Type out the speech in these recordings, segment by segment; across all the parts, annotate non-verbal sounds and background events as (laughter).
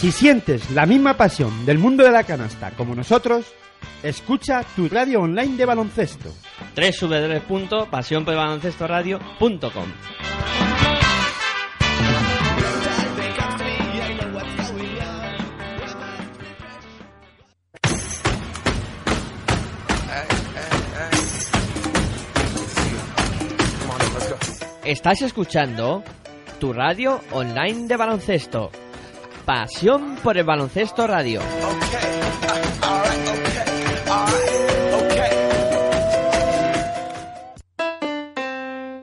Si sientes la misma pasión del mundo de la canasta como nosotros, escucha tu radio online de baloncesto. www.pasionporbaloncestoradio.com Estás escuchando tu radio online de baloncesto. Pasión por el baloncesto radio.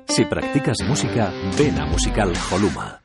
Si practicas música, ven a Musical Holuma.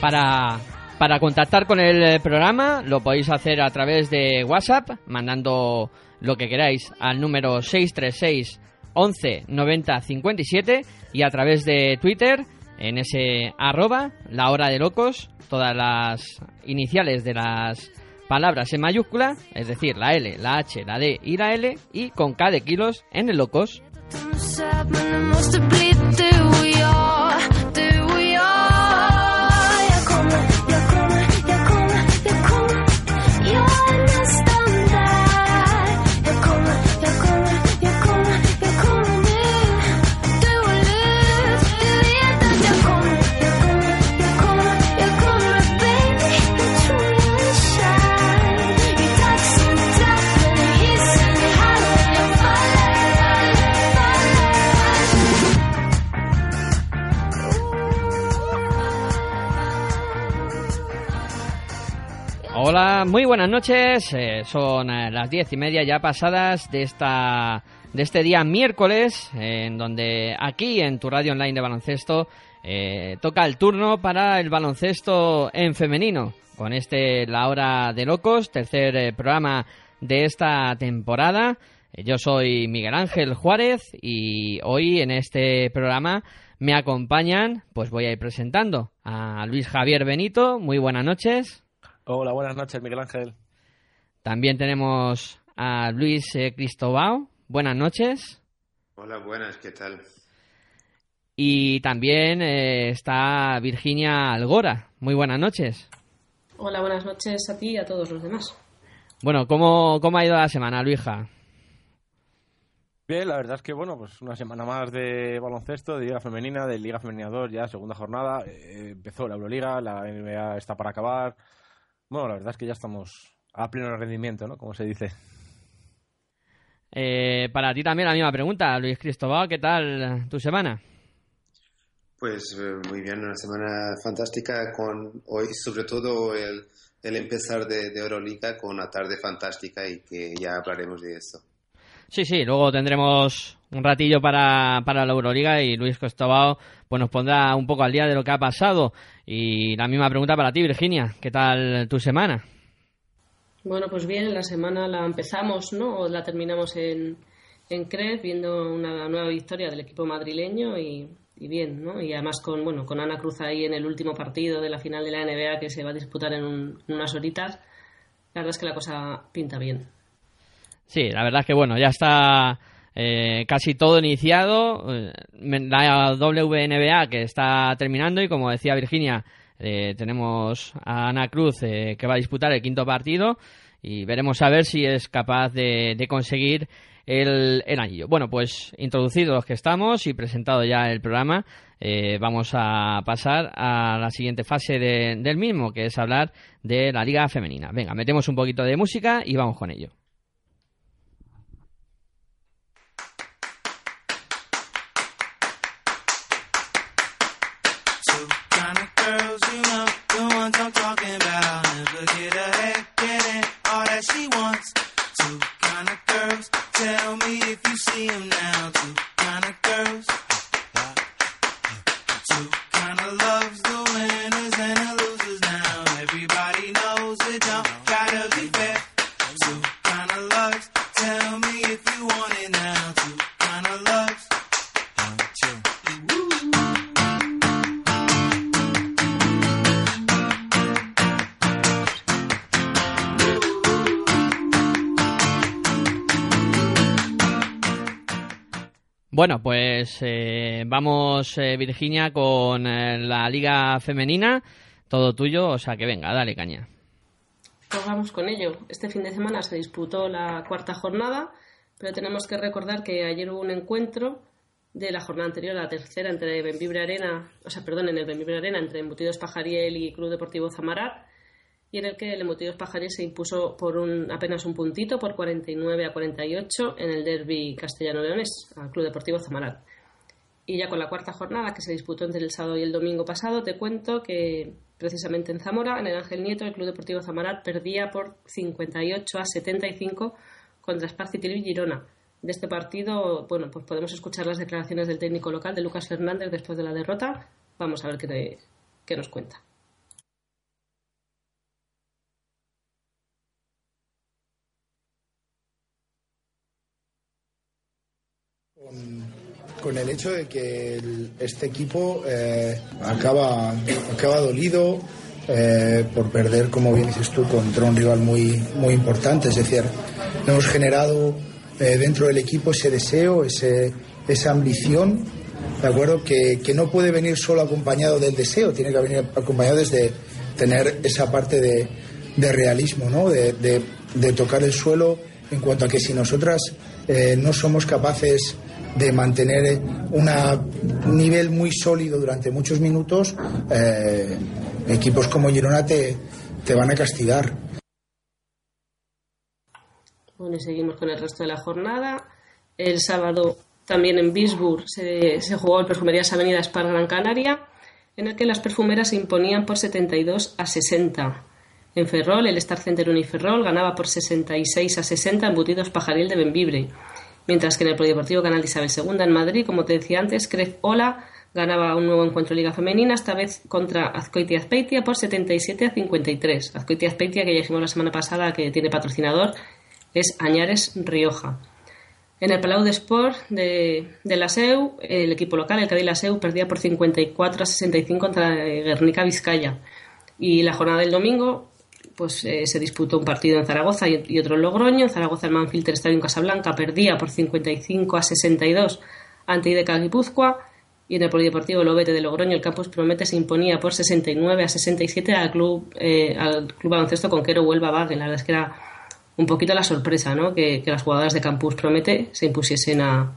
Para, para contactar con el eh, programa lo podéis hacer a través de WhatsApp, mandando lo que queráis al número 636 11 90 57 y a través de Twitter en ese arroba, la hora de locos, todas las iniciales de las palabras en mayúscula, es decir, la L, la H, la D y la L, y con K de kilos en el locos. Buenas noches. Eh, son eh, las diez y media ya pasadas de esta de este día miércoles, en donde aquí en tu radio online de baloncesto eh, toca el turno para el baloncesto en femenino. Con este La Hora de Locos, tercer programa de esta temporada. Yo soy Miguel Ángel Juárez y hoy en este programa me acompañan, pues voy a ir presentando a Luis Javier Benito. Muy buenas noches. Hola, buenas noches, Miguel Ángel. También tenemos a Luis eh, Cristobao. Buenas noches. Hola, buenas, ¿qué tal? Y también eh, está Virginia Algora. Muy buenas noches. Hola, buenas noches a ti y a todos los demás. Bueno, ¿cómo, cómo ha ido la semana, Luija? Bien, la verdad es que, bueno, pues una semana más de baloncesto, de Liga Femenina, de Liga Femenina 2, ya segunda jornada. Eh, empezó la Euroliga, la NBA está para acabar. Bueno, la verdad es que ya estamos a pleno rendimiento, ¿no? Como se dice. Eh, para ti también la misma pregunta, Luis Cristóbal, ¿qué tal tu semana? Pues eh, muy bien, una semana fantástica con hoy, sobre todo el, el empezar de, de Euroliga con una tarde fantástica y que ya hablaremos de eso. Sí, sí, luego tendremos un ratillo para, para la Euroliga y Luis Cristóbal pues nos pondrá un poco al día de lo que ha pasado. Y la misma pregunta para ti, Virginia, ¿qué tal tu semana? Bueno, pues bien, la semana la empezamos, ¿no? O la terminamos en, en Cres, viendo una nueva victoria del equipo madrileño y, y bien, ¿no? Y además con, bueno, con Ana Cruz ahí en el último partido de la final de la NBA que se va a disputar en, un- en unas horitas, la verdad es que la cosa pinta bien. Sí, la verdad es que bueno, ya está eh, casi todo iniciado. eh, La WNBA que está terminando y como decía Virginia, eh, tenemos a Ana Cruz eh, que va a disputar el quinto partido y veremos a ver si es capaz de, conseguir el, el anillo. Bueno, pues introducidos los que estamos y presentado ya el programa, eh, vamos a pasar a la siguiente fase de- del mismo, que es hablar de la liga femenina. Venga, metemos un poquito de música y vamos con ello. him now. Bueno, pues eh, vamos, eh, Virginia, con eh, la liga femenina. Todo tuyo, o sea que venga, dale caña. Pues vamos con ello. Este fin de semana se disputó la cuarta jornada, pero tenemos que recordar que ayer hubo un encuentro de la jornada anterior, la tercera, entre Benvibre Arena, o sea, perdón, en el Benvibre Arena, entre Embutidos Pajariel y Club Deportivo Zamarat, y en el que el Embutidos Pajariel se impuso por un, apenas un puntito, por 49 a 48, en el derby castellano-leonés, al Club Deportivo Zamarat. Y ya con la cuarta jornada que se disputó entre el sábado y el domingo pasado, te cuento que precisamente en Zamora, en el Ángel Nieto, el Club Deportivo Zamarat perdía por 58 a 75 contra Sparci Tirvi Girona. De este partido, bueno, pues podemos escuchar las declaraciones del técnico local, de Lucas Fernández, después de la derrota. Vamos a ver qué, qué nos cuenta. Con el hecho de que este equipo eh, acaba, acaba dolido eh, por perder, como bien dices tú, contra un rival muy, muy importante. Es decir, hemos generado eh, dentro del equipo ese deseo, ese, esa ambición, ¿de acuerdo? Que, que no puede venir solo acompañado del deseo, tiene que venir acompañado desde tener esa parte de, de realismo, ¿no? De, de- de tocar el suelo en cuanto a que si nosotras eh, no somos capaces de mantener una, un nivel muy sólido durante muchos minutos, eh, equipos como Girona te, te van a castigar. Bueno, seguimos con el resto de la jornada. El sábado también en Bisburg se, se jugó el Perfumerías Avenidas para Gran Canaria, en el que las perfumeras se imponían por 72 a 60. En Ferrol, el Star Center Uniferrol ganaba por 66 a 60 embutidos Pajaril de Benvibre. Mientras que en el Polideportivo Canal de Isabel II en Madrid, como te decía antes, Crez Ola ganaba un nuevo encuentro de Liga Femenina, esta vez contra Azcoitia Azpeitia por 77 a 53. Azcoitia Azpeitia, que ya dijimos la semana pasada que tiene patrocinador, es Añares Rioja. En el Palau de Sport de, de la SEU, el equipo local, el Cádiz La SEU, perdía por 54 a 65 contra Guernica Vizcaya. Y la jornada del domingo, pues eh, se disputó un partido en Zaragoza y, otro en Logroño. En Zaragoza el Manfilter Stadium Casablanca perdía por 55 a 62 ante IDK Guipúzcoa. Y en el Polideportivo Lobete de Logroño el Campus Promete se imponía por 69 a 67 al club, eh, al club baloncesto Conquero Huelva Baguen. La verdad es que era un poquito la sorpresa, ¿no? Que, que las jugadoras de Campus Promete se impusiesen a,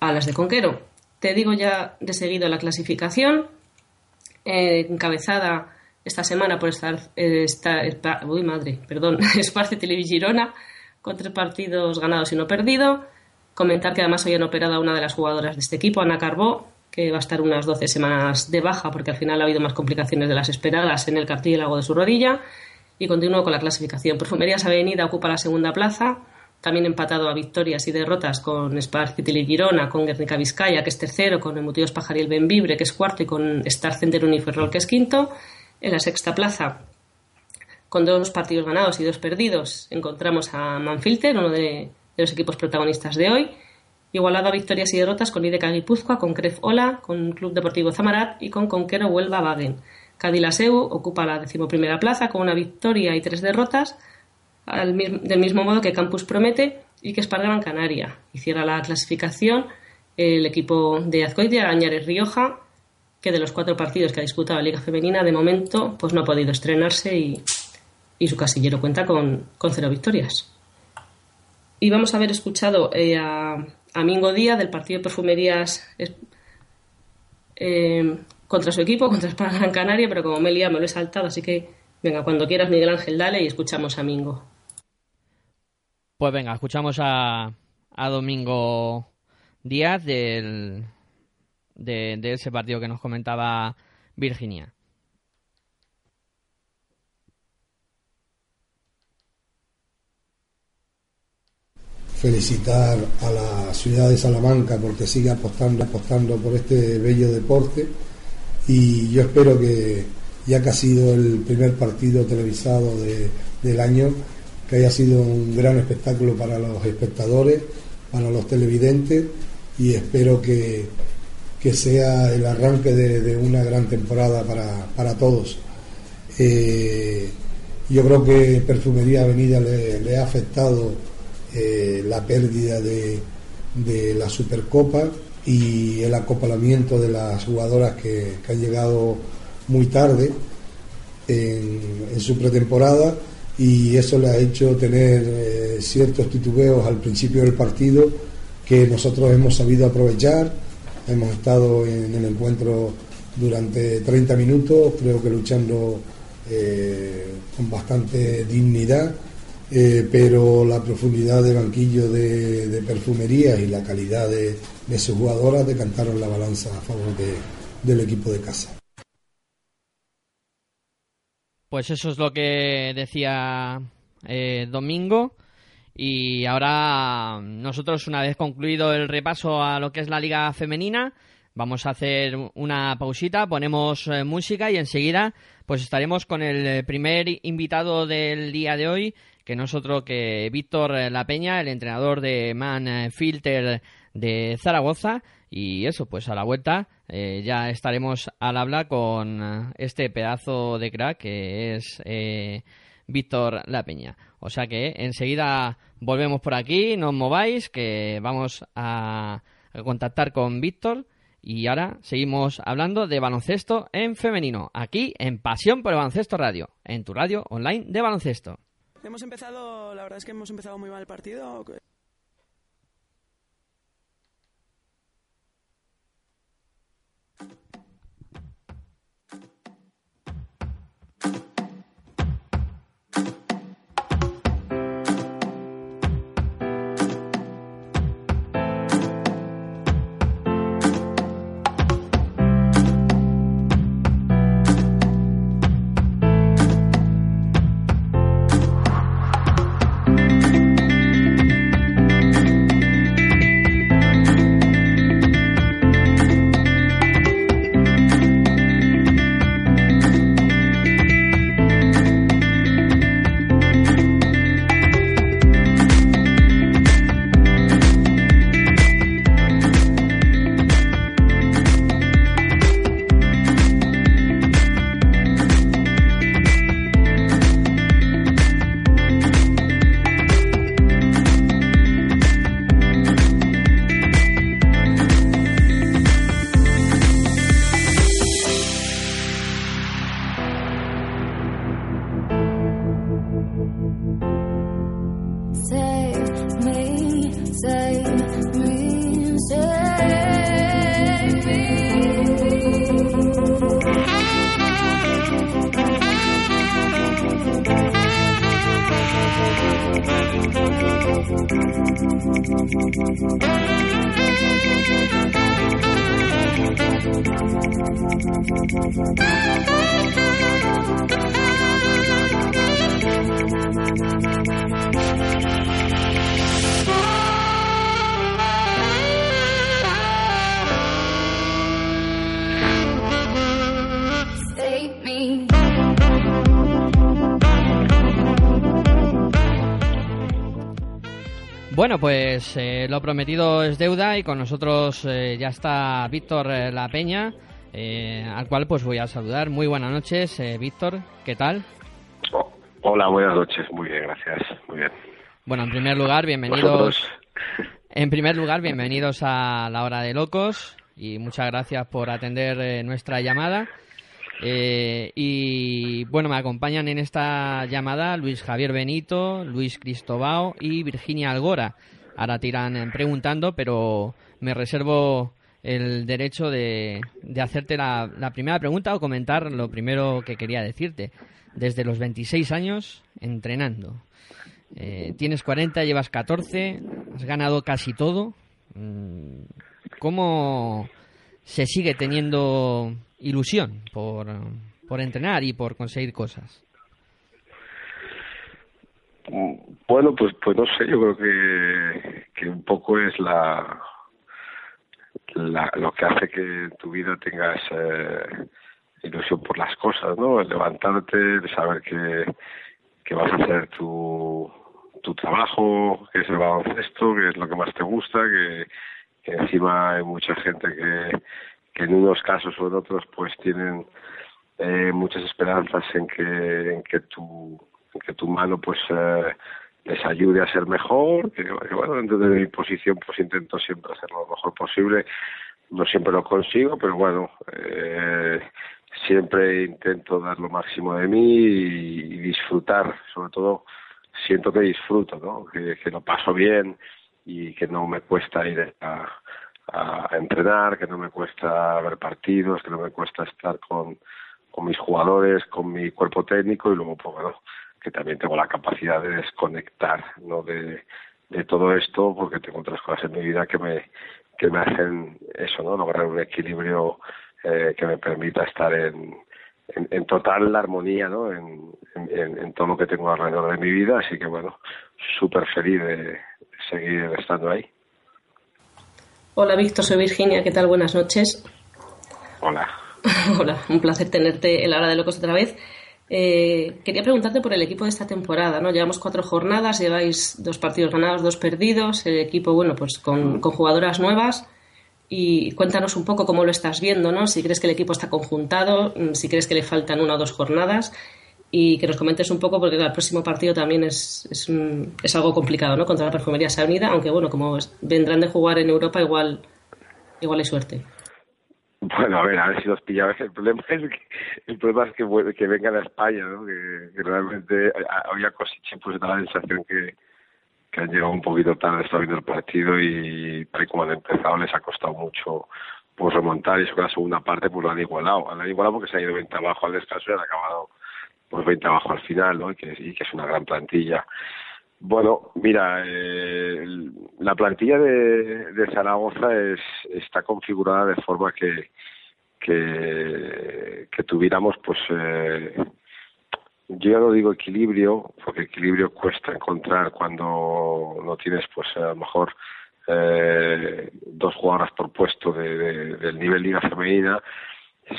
a las de Conquero. Te digo ya de seguido la clasificación, eh, encabezada esta semana por estar, eh, uy madre, perdón, (laughs) Esparce Televis Girona con tres partidos ganados y no perdido. Comentar que además habían operado a una de las jugadoras de este equipo, Ana Carbó, que va a estar unas 12 semanas de baja porque al final ha habido más complicaciones de las esperadas en el cartílago de su rodilla. Y continúo con la clasificación. (laughs) Perfumerías Avenida ocupa la segunda plaza, también empatado a victorias y derrotas con Spar Girona, con Guernica Vizcaya, que es tercero, con el Motivos Pajariel Benvibre, que es cuarto, y con Star Center Uniferrol, que es quinto. En la sexta plaza, con dos partidos ganados y dos perdidos, encontramos a Manfilter, uno de, los equipos protagonistas de hoy. Igualado a victorias y derrotas con IDK Guipúzcoa, con Cref Ola, con Club Deportivo Zamarat y con Conquero Huelva Wagen. Cadilaseu ocupa la decimoprimera plaza con una victoria y tres derrotas, del mismo modo que Campus Promete y que Esparta Canaria. Y cierra la clasificación el equipo de Azcoitia, Añares Rioja, que de los cuatro partidos que ha disputado la Liga Femenina, de momento pues no ha podido estrenarse y, su casillero cuenta con, cero victorias. Y vamos a haber escuchado eh, a, a Mingo Díaz del partido de Perfumerías eh, contra su equipo, (laughs) contra Esparta Gran Canaria, pero como me he liado, me lo he saltado, así que venga, cuando quieras Miguel Ángel, dale y escuchamos a Mingo. Pues venga, escuchamos a, a Domingo Díaz del, de, ese partido que nos comentaba Virginia. felicitar a la ciudad de Salamanca porque sigue apostando, apostando por este bello deporte y yo espero que ya que ha sido el primer partido televisado de- del año, que haya sido un gran espectáculo para los espectadores, para los televidentes y espero que, que sea el arranque de, de una gran temporada para, para todos. Eh, yo creo que Perfumería Avenida le, le ha afectado eh, la pérdida de, de la Supercopa y el acoplamiento de las jugadoras que, que han llegado muy tarde en, su pretemporada y eso le ha hecho tener eh, ciertos titubeos al principio del partido que nosotros hemos sabido aprovechar. Hemos estado en el encuentro durante 30 minutos, creo que luchando eh, con bastante dignidad, eh, pero la profundidad de banquillo de, de perfumería y la calidad de, de sus jugadoras decantaron la balanza a favor de- del equipo de casa. Pues eso es lo que decía eh, Domingo. Y ahora nosotros, una vez concluido el repaso a lo que es la liga femenina, vamos a hacer una pausita, ponemos eh, música y enseguida pues estaremos con el primer invitado del día de hoy, que no es otro que Víctor La Peña, el entrenador de Man Filter de Zaragoza. Y eso, pues a la vuelta eh, ya estaremos al habla con eh, este pedazo de crack que es eh, Víctor La Peña. O sea que enseguida volvemos por aquí, no os mováis, que vamos a, contactar con Víctor. Y ahora seguimos hablando de baloncesto en femenino, aquí en Pasión por el Baloncesto Radio, en tu radio online de baloncesto. Hemos empezado, la verdad es que hemos empezado muy mal el partido. Bueno, pues eh, lo prometido es deuda y con nosotros eh, ya está Víctor eh, La Peña, al cual pues voy a saludar. Muy buenas noches, eh, Víctor, ¿qué tal? Hola, buenas noches. Muy bien, gracias. Muy bien. Bueno, en primer lugar, bienvenidos. (laughs) En primer lugar, bienvenidos a la hora de locos y muchas gracias por atender nuestra llamada. Eh, y bueno, me acompañan en esta llamada Luis Javier Benito, Luis Cristobao y Virginia Algora. Ahora te irán eh, preguntando, pero me reservo el derecho de, de hacerte la, primera pregunta o comentar lo primero que quería decirte. Desde los 26 años entrenando. Eh, tienes 40, llevas 14, has ganado casi todo. Mm, ¿Cómo se sigue teniendo ilusión por, por entrenar y por conseguir cosas? Bueno, pues, pues no sé, yo creo que, que un poco es la, la lo que hace que tu vida tengas eh, ilusión por las cosas, ¿no? El levantarte, de saber que, que vas a hacer tu, tu trabajo, que es el baloncesto, que es lo que más te gusta, que encima hay mucha gente que, que en unos casos o en otros pues tienen eh, muchas esperanzas en que, en que tu, en que tu mano pues eh, les ayude a ser mejor, que, bueno, dentro de mi posición pues intento siempre hacerlo lo mejor posible, no siempre lo consigo, pero bueno, eh, siempre intento dar lo máximo de mí y, y disfrutar, sobre todo siento que disfruto, ¿no? que, que lo paso bien y que no me cuesta ir a, a entrenar, que no me cuesta ver partidos, que no me cuesta estar con, con mis jugadores, con mi cuerpo técnico y luego, pues bueno, que también tengo la capacidad de desconectar ¿no? de, de todo esto porque tengo otras cosas en mi vida que me, que me hacen eso, ¿no? lograr un equilibrio eh, que me permita estar en, en, total armonía ¿no? en, en, en todo lo que tengo alrededor de mi vida, así que bueno, súper feliz de seguir estando ahí. Hola Víctor, soy Virginia, ¿qué tal? Buenas noches. Hola. (laughs) Hola, un placer tenerte en la hora de locos otra vez. Eh, quería preguntarte por el equipo de esta temporada, ¿no? Llevamos cuatro jornadas, lleváis dos partidos ganados, dos perdidos, el equipo, bueno, pues con, con jugadoras nuevas. Y cuéntanos un poco cómo lo estás viendo, ¿no? Si crees que el equipo está conjuntado, mm, si crees que le faltan una o dos jornadas y que nos comentes un poco porque el próximo partido también es, es, un- es algo complicado, ¿no? Contra la Perfumería Unida, aunque bueno, como vendrán de jugar en Europa, igual, igual hay suerte. Bueno, a ver, a ver si los pillaba. El problema es que, el problema es que, que vengan a España, ¿no? Que, que realmente había Cosiche, pues da la sensación que, que han llegado un poquito tarde, está viendo el partido y tal y como han empezado les ha costado mucho pues remontar y eso que la segunda parte pues lo han igualado. Lo han igualado porque se ha ido 20 abajo al descanso y han acabado pues 20 abajo al final, ¿no? Y que, y que es una gran plantilla. Bueno, mira, eh, la plantilla de, de Zaragoza es, está configurada de forma que, que, tuviéramos, pues, eh, yo ya no digo equilibrio, porque equilibrio cuesta encontrar cuando no tienes, pues, a lo mejor eh, dos jugadoras por puesto de- del nivel liga femenina,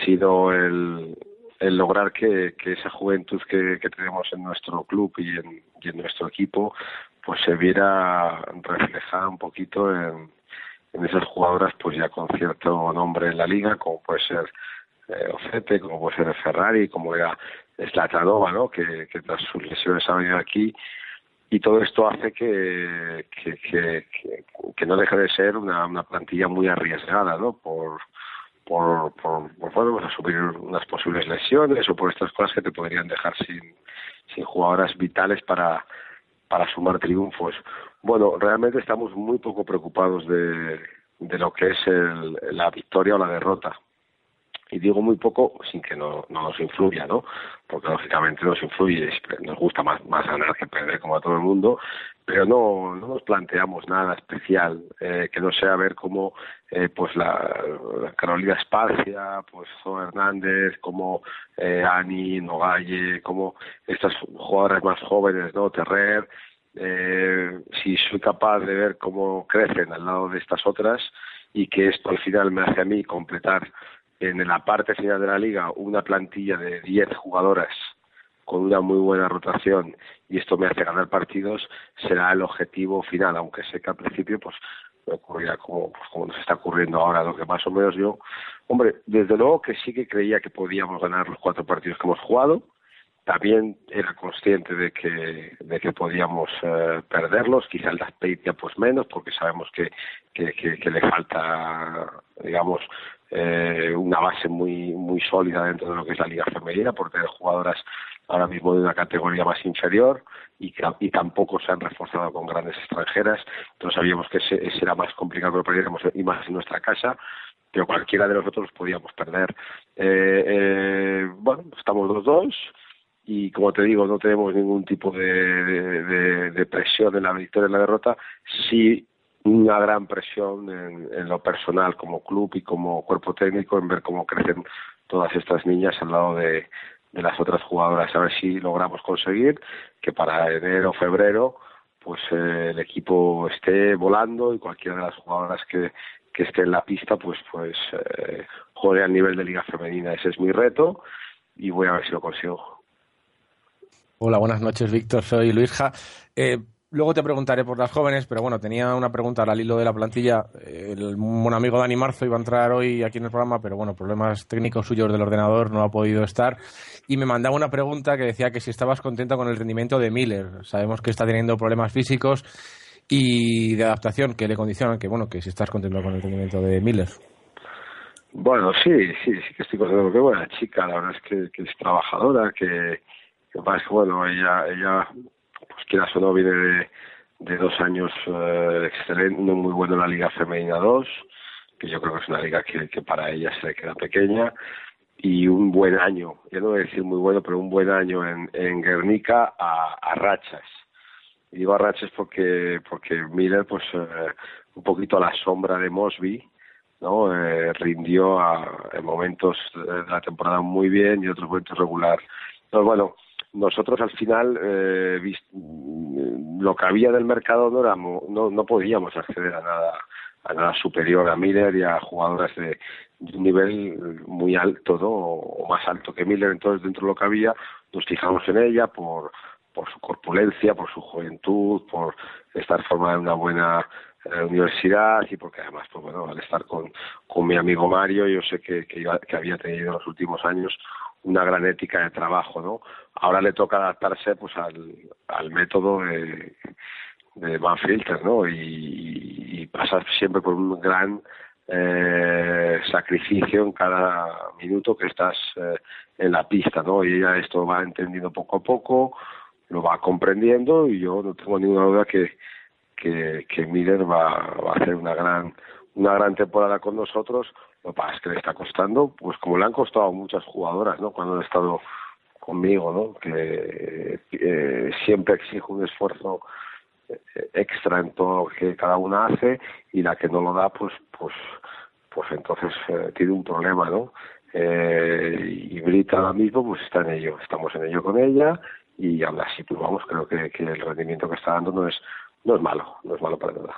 sino el, el lograr que, que esa juventud que, que tenemos en nuestro club y en, y en nuestro equipo pues se viera reflejada un poquito en, en esas jugadoras pues ya con cierto nombre en la liga como puede ser eh, Ocete, como puede ser Ferrari, como era Slatanova, ¿no? que, que tras sus lesiones ha venido aquí y todo esto hace que, que, que, que, no deje de ser una, una plantilla muy arriesgada, ¿no? Por, por, por, por pues asumir unas posibles lesiones o por estas cosas que te podrían dejar sin, sin jugadoras vitales para, para sumar triunfos. Bueno, realmente estamos muy poco preocupados de, de lo que es el, la victoria o la derrota. y digo muy poco sin que no, no nos influya, ¿no? Porque lógicamente nos influye, nos gusta más, más ganar que perder como a todo el mundo, pero no, no nos planteamos nada especial eh, que no sea ver cómo eh, pues la, Carolina Espacia, pues Zoe Hernández, como eh, Ani Nogalle, como estas jugadoras más jóvenes, ¿no? Terrer, eh, si soy capaz de ver cómo crecen al lado de estas otras y que esto al final me hace a mí completar en la parte final de la liga una plantilla de 10 jugadoras con una muy buena rotación y esto me hace ganar partidos, será el objetivo final, aunque sé que al principio pues ocurrirá como, pues, como nos está ocurriendo ahora, lo que más o menos yo, hombre, desde luego que sí que creía que podíamos ganar los cuatro partidos que hemos jugado, también era consciente de que de que podíamos eh, perderlos quizá el Peitia pues menos porque sabemos que que, que, que le falta digamos eh, una base muy muy sólida dentro de lo que es la liga femenina por tener jugadoras ahora mismo de una categoría más inferior y, y tampoco se han reforzado con grandes extranjeras. Entonces sabíamos que ese, ese era más complicado que lo perdiéramos y más en nuestra casa pero cualquiera de nosotros podíamos perder. Eh, eh, bueno estamos los dos y como te digo no tenemos ningún tipo de, de, presión en la victoria y en la derrota sí una gran presión en, lo personal como club y como cuerpo técnico en ver cómo crecen todas estas niñas al lado de, de las otras jugadoras a ver si logramos conseguir que para enero o febrero pues eh, el equipo esté volando y cualquiera de las jugadoras que, que esté en la pista pues pues eh, juegue al nivel de liga femenina ese es mi reto y voy a ver si lo consigo Hola, buenas noches, Víctor. Soy Luisja. Eh, luego te preguntaré por las jóvenes, pero bueno, tenía una pregunta al hilo de la plantilla. El buen amigo Dani Marzo iba a entrar hoy aquí en el programa, pero bueno, problemas técnicos suyos del ordenador no ha podido estar. Y me mandaba una pregunta que decía que si estabas contento con el rendimiento de Miller. Sabemos que está teniendo problemas físicos y de adaptación que le condicionan, que bueno, que si estás contento con el rendimiento de Miller. Bueno, sí, sí, sí que estoy contento porque buena chica, la verdad es que, es trabajadora, que que bueno, ella, ella quieras o no, viene de, de dos años eh, excelente, muy bueno en la Liga Femenina 2, que yo creo que es una liga que, para ella se le queda pequeña, y un buen año, ya no voy a decir muy bueno, pero un buen año en, en Guernica a, a rachas. Y digo a rachas porque, porque Miller, pues eh, un poquito a la sombra de Mosby, ¿no? Eh, rindió a, en momentos de la temporada muy bien y otros momentos regular. Entonces, bueno, nosotros al final eh, vist, lo que había del mercado no éramos, no, no podíamos acceder a nada a nada superior a Miller y a jugadoras de, de un nivel muy alto ¿no? o más alto que Miller entonces dentro de lo que había nos fijamos en ella por por su corpulencia por su juventud por estar formada en una buena eh, universidad y porque además pues bueno al estar con, con mi amigo Mario yo sé que, que, iba, que había tenido en los últimos años una gran ética de trabajo, ¿no? Ahora le toca adaptarse pues al, al método de, de Manfilter, ¿no? Y, y pasa siempre por un gran eh, sacrificio en cada minuto que estás eh, en la pista, ¿no? Y ella esto va entendiendo poco a poco, lo va comprendiendo y yo no tengo ninguna duda que que, que Miller va, va a hacer una gran una gran temporada con nosotros lo que pasa es que le está costando, pues como le han costado a muchas jugadoras, ¿no? Cuando han estado conmigo, ¿no? Que eh, siempre exijo un esfuerzo eh, extra en todo lo que cada una hace y la que no lo da, pues, pues, pues entonces eh, tiene un problema, ¿no? Eh, y Brita ahora mismo, pues está en ello, estamos en ello con ella y aún así, pues vamos, creo que, que el rendimiento que está dando no es, no es malo, no es malo para nada.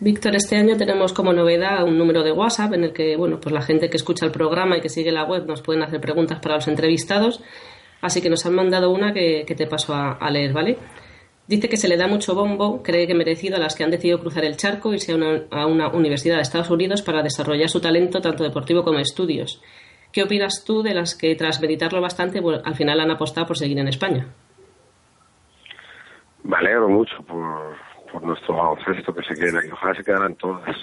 Víctor, este año tenemos como novedad un número de WhatsApp en el que, bueno, pues la gente que escucha el programa y que sigue la web nos pueden hacer preguntas para los entrevistados. Así que nos han mandado una que, te paso a, leer, ¿vale? Dice que se le da mucho bombo, cree que merecido a las que han decidido cruzar el charco y irse a una, a una universidad de Estados Unidos para desarrollar su talento tanto deportivo como estudios. ¿Qué opinas tú de las que tras meditarlo bastante al final han apostado por seguir en España? Me alegro mucho por, por nuestro baloncesto que se queden aquí. Ojalá se quedaran todas.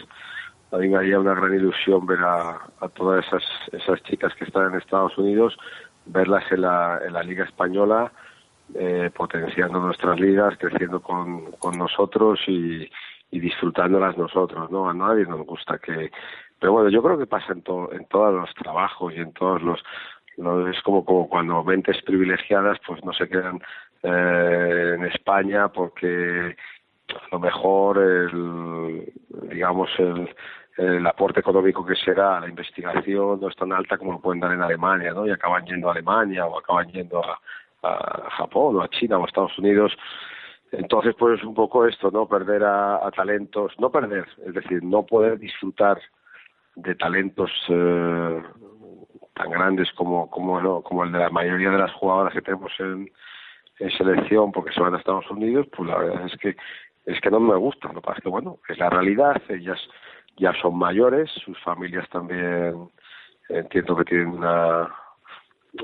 A mí me haría una gran ilusión ver a, todas esas, esas chicas que están en Estados Unidos, verlas en la, en la Liga Española, eh, potenciando nuestras ligas, creciendo con, nosotros y, y disfrutándolas nosotros, ¿no? A nadie nos gusta que, pero bueno, yo creo que pasa en, to- en todos los trabajos y en todos los, los- es como, como cuando mentes privilegiadas pues no se quedan eh, en España porque a lo mejor el, digamos el, el aporte económico que se da a la investigación no es tan alta como lo pueden dar en Alemania, ¿no? Y acaban yendo a Alemania o acaban yendo a, a Japón o a China o a Estados Unidos. Entonces, pues es un poco esto, ¿no? Perder a, a talentos, no perder, es decir, no poder disfrutar de talentos eh, tan grandes como, como, como el de la mayoría de las jugadoras que tenemos en, en selección porque se van a Estados Unidos, pues la verdad es que es que no me gusta, lo que pasa es que bueno, es la realidad, ellas ya son mayores, sus familias también entiendo que tienen una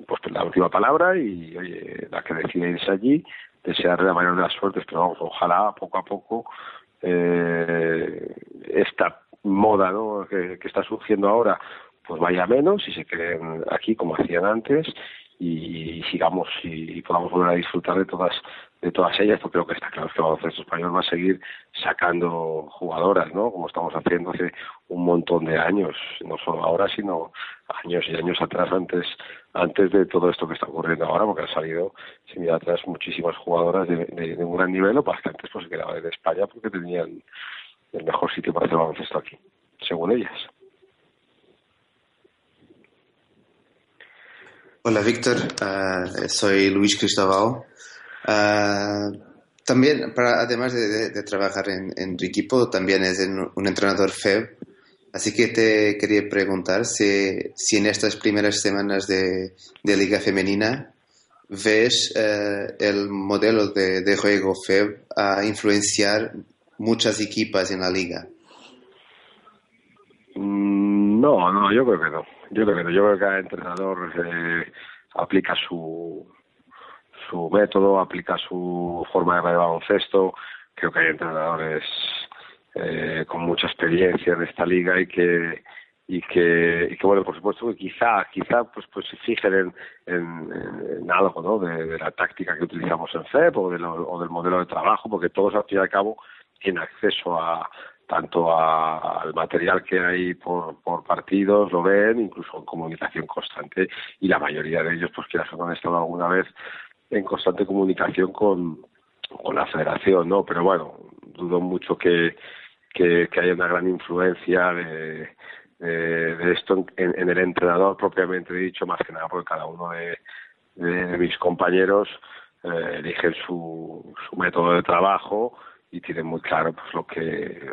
pues la última palabra y oye, la que decide irse allí, desearle la mayor de las suertes, pero vamos, ojalá poco a poco eh, esta moda ¿no? que, está surgiendo ahora pues vaya menos y se queden aquí como hacían antes y, sigamos y podamos volver a disfrutar de todas de todas ellas porque creo que está claro que el baloncesto español va a seguir sacando jugadoras no como estamos haciendo hace un montón de años no solo ahora sino años y años atrás antes antes de todo esto que está ocurriendo ahora porque han salido sin mirar atrás muchísimas jugadoras de, un gran nivel o para que antes pues se quedaban en España porque tenían el mejor sitio para hacer baloncesto aquí según ellas. Hola Víctor, Ah, soy Luis Cristóbal. Ah, también, para, además de, de- de trabajar en, en tu equipo, también es en- un entrenador FEB. Así que te quería preguntar si, si en estas primeras semanas de, de Liga Femenina ves eh, el modelo de, de juego FEB a influenciar muchas equipas en la liga. Mm, No, no, yo creo que no. Yo creo que no. Yo creo que cada entrenador eh, aplica su su método, aplica su forma de ver baloncesto. Creo que hay entrenadores eh, con mucha experiencia en esta liga y que y que, y que bueno, por supuesto que quizá, quizá pues pues se fijen en, en, en- algo, ¿no? De, de la táctica que utilizamos en FEP o, de lo- o del modelo de trabajo, porque todos al fin y al cabo tienen acceso a tanto a- al material que hay por, por partidos, lo ven, incluso en comunicación constante, y la mayoría de ellos, pues quieras o no, han estado alguna vez en constante comunicación con, con la federación, ¿no? Pero bueno, dudo mucho que, que, haya una gran influencia de, de, esto en, el entrenador propiamente dicho, más que nada porque cada uno de, de mis compañeros eh, eligen su, su método de trabajo y tienen muy claro pues lo que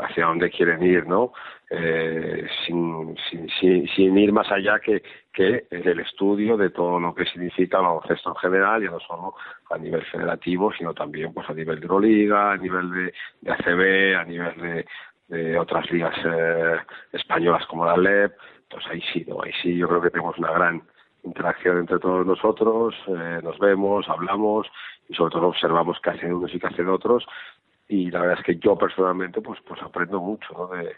hacia dónde quieren ir no Eh, sin, sin, sin, sin ir más allá que, que el estudio de todo lo que significa el baloncesto en general ya no solo a nivel federativo sino también pues a nivel de Euroliga a nivel de, de ACB a nivel de, de otras ligas eh, españolas como la LEP. Entonces ahí sí no ahí sí yo creo que tenemos una gran interacción entre todos nosotros, eh, nos vemos, hablamos y sobre todo observamos qué hacen unos y qué hacen otros y la verdad es que yo personalmente pues pues aprendo mucho de,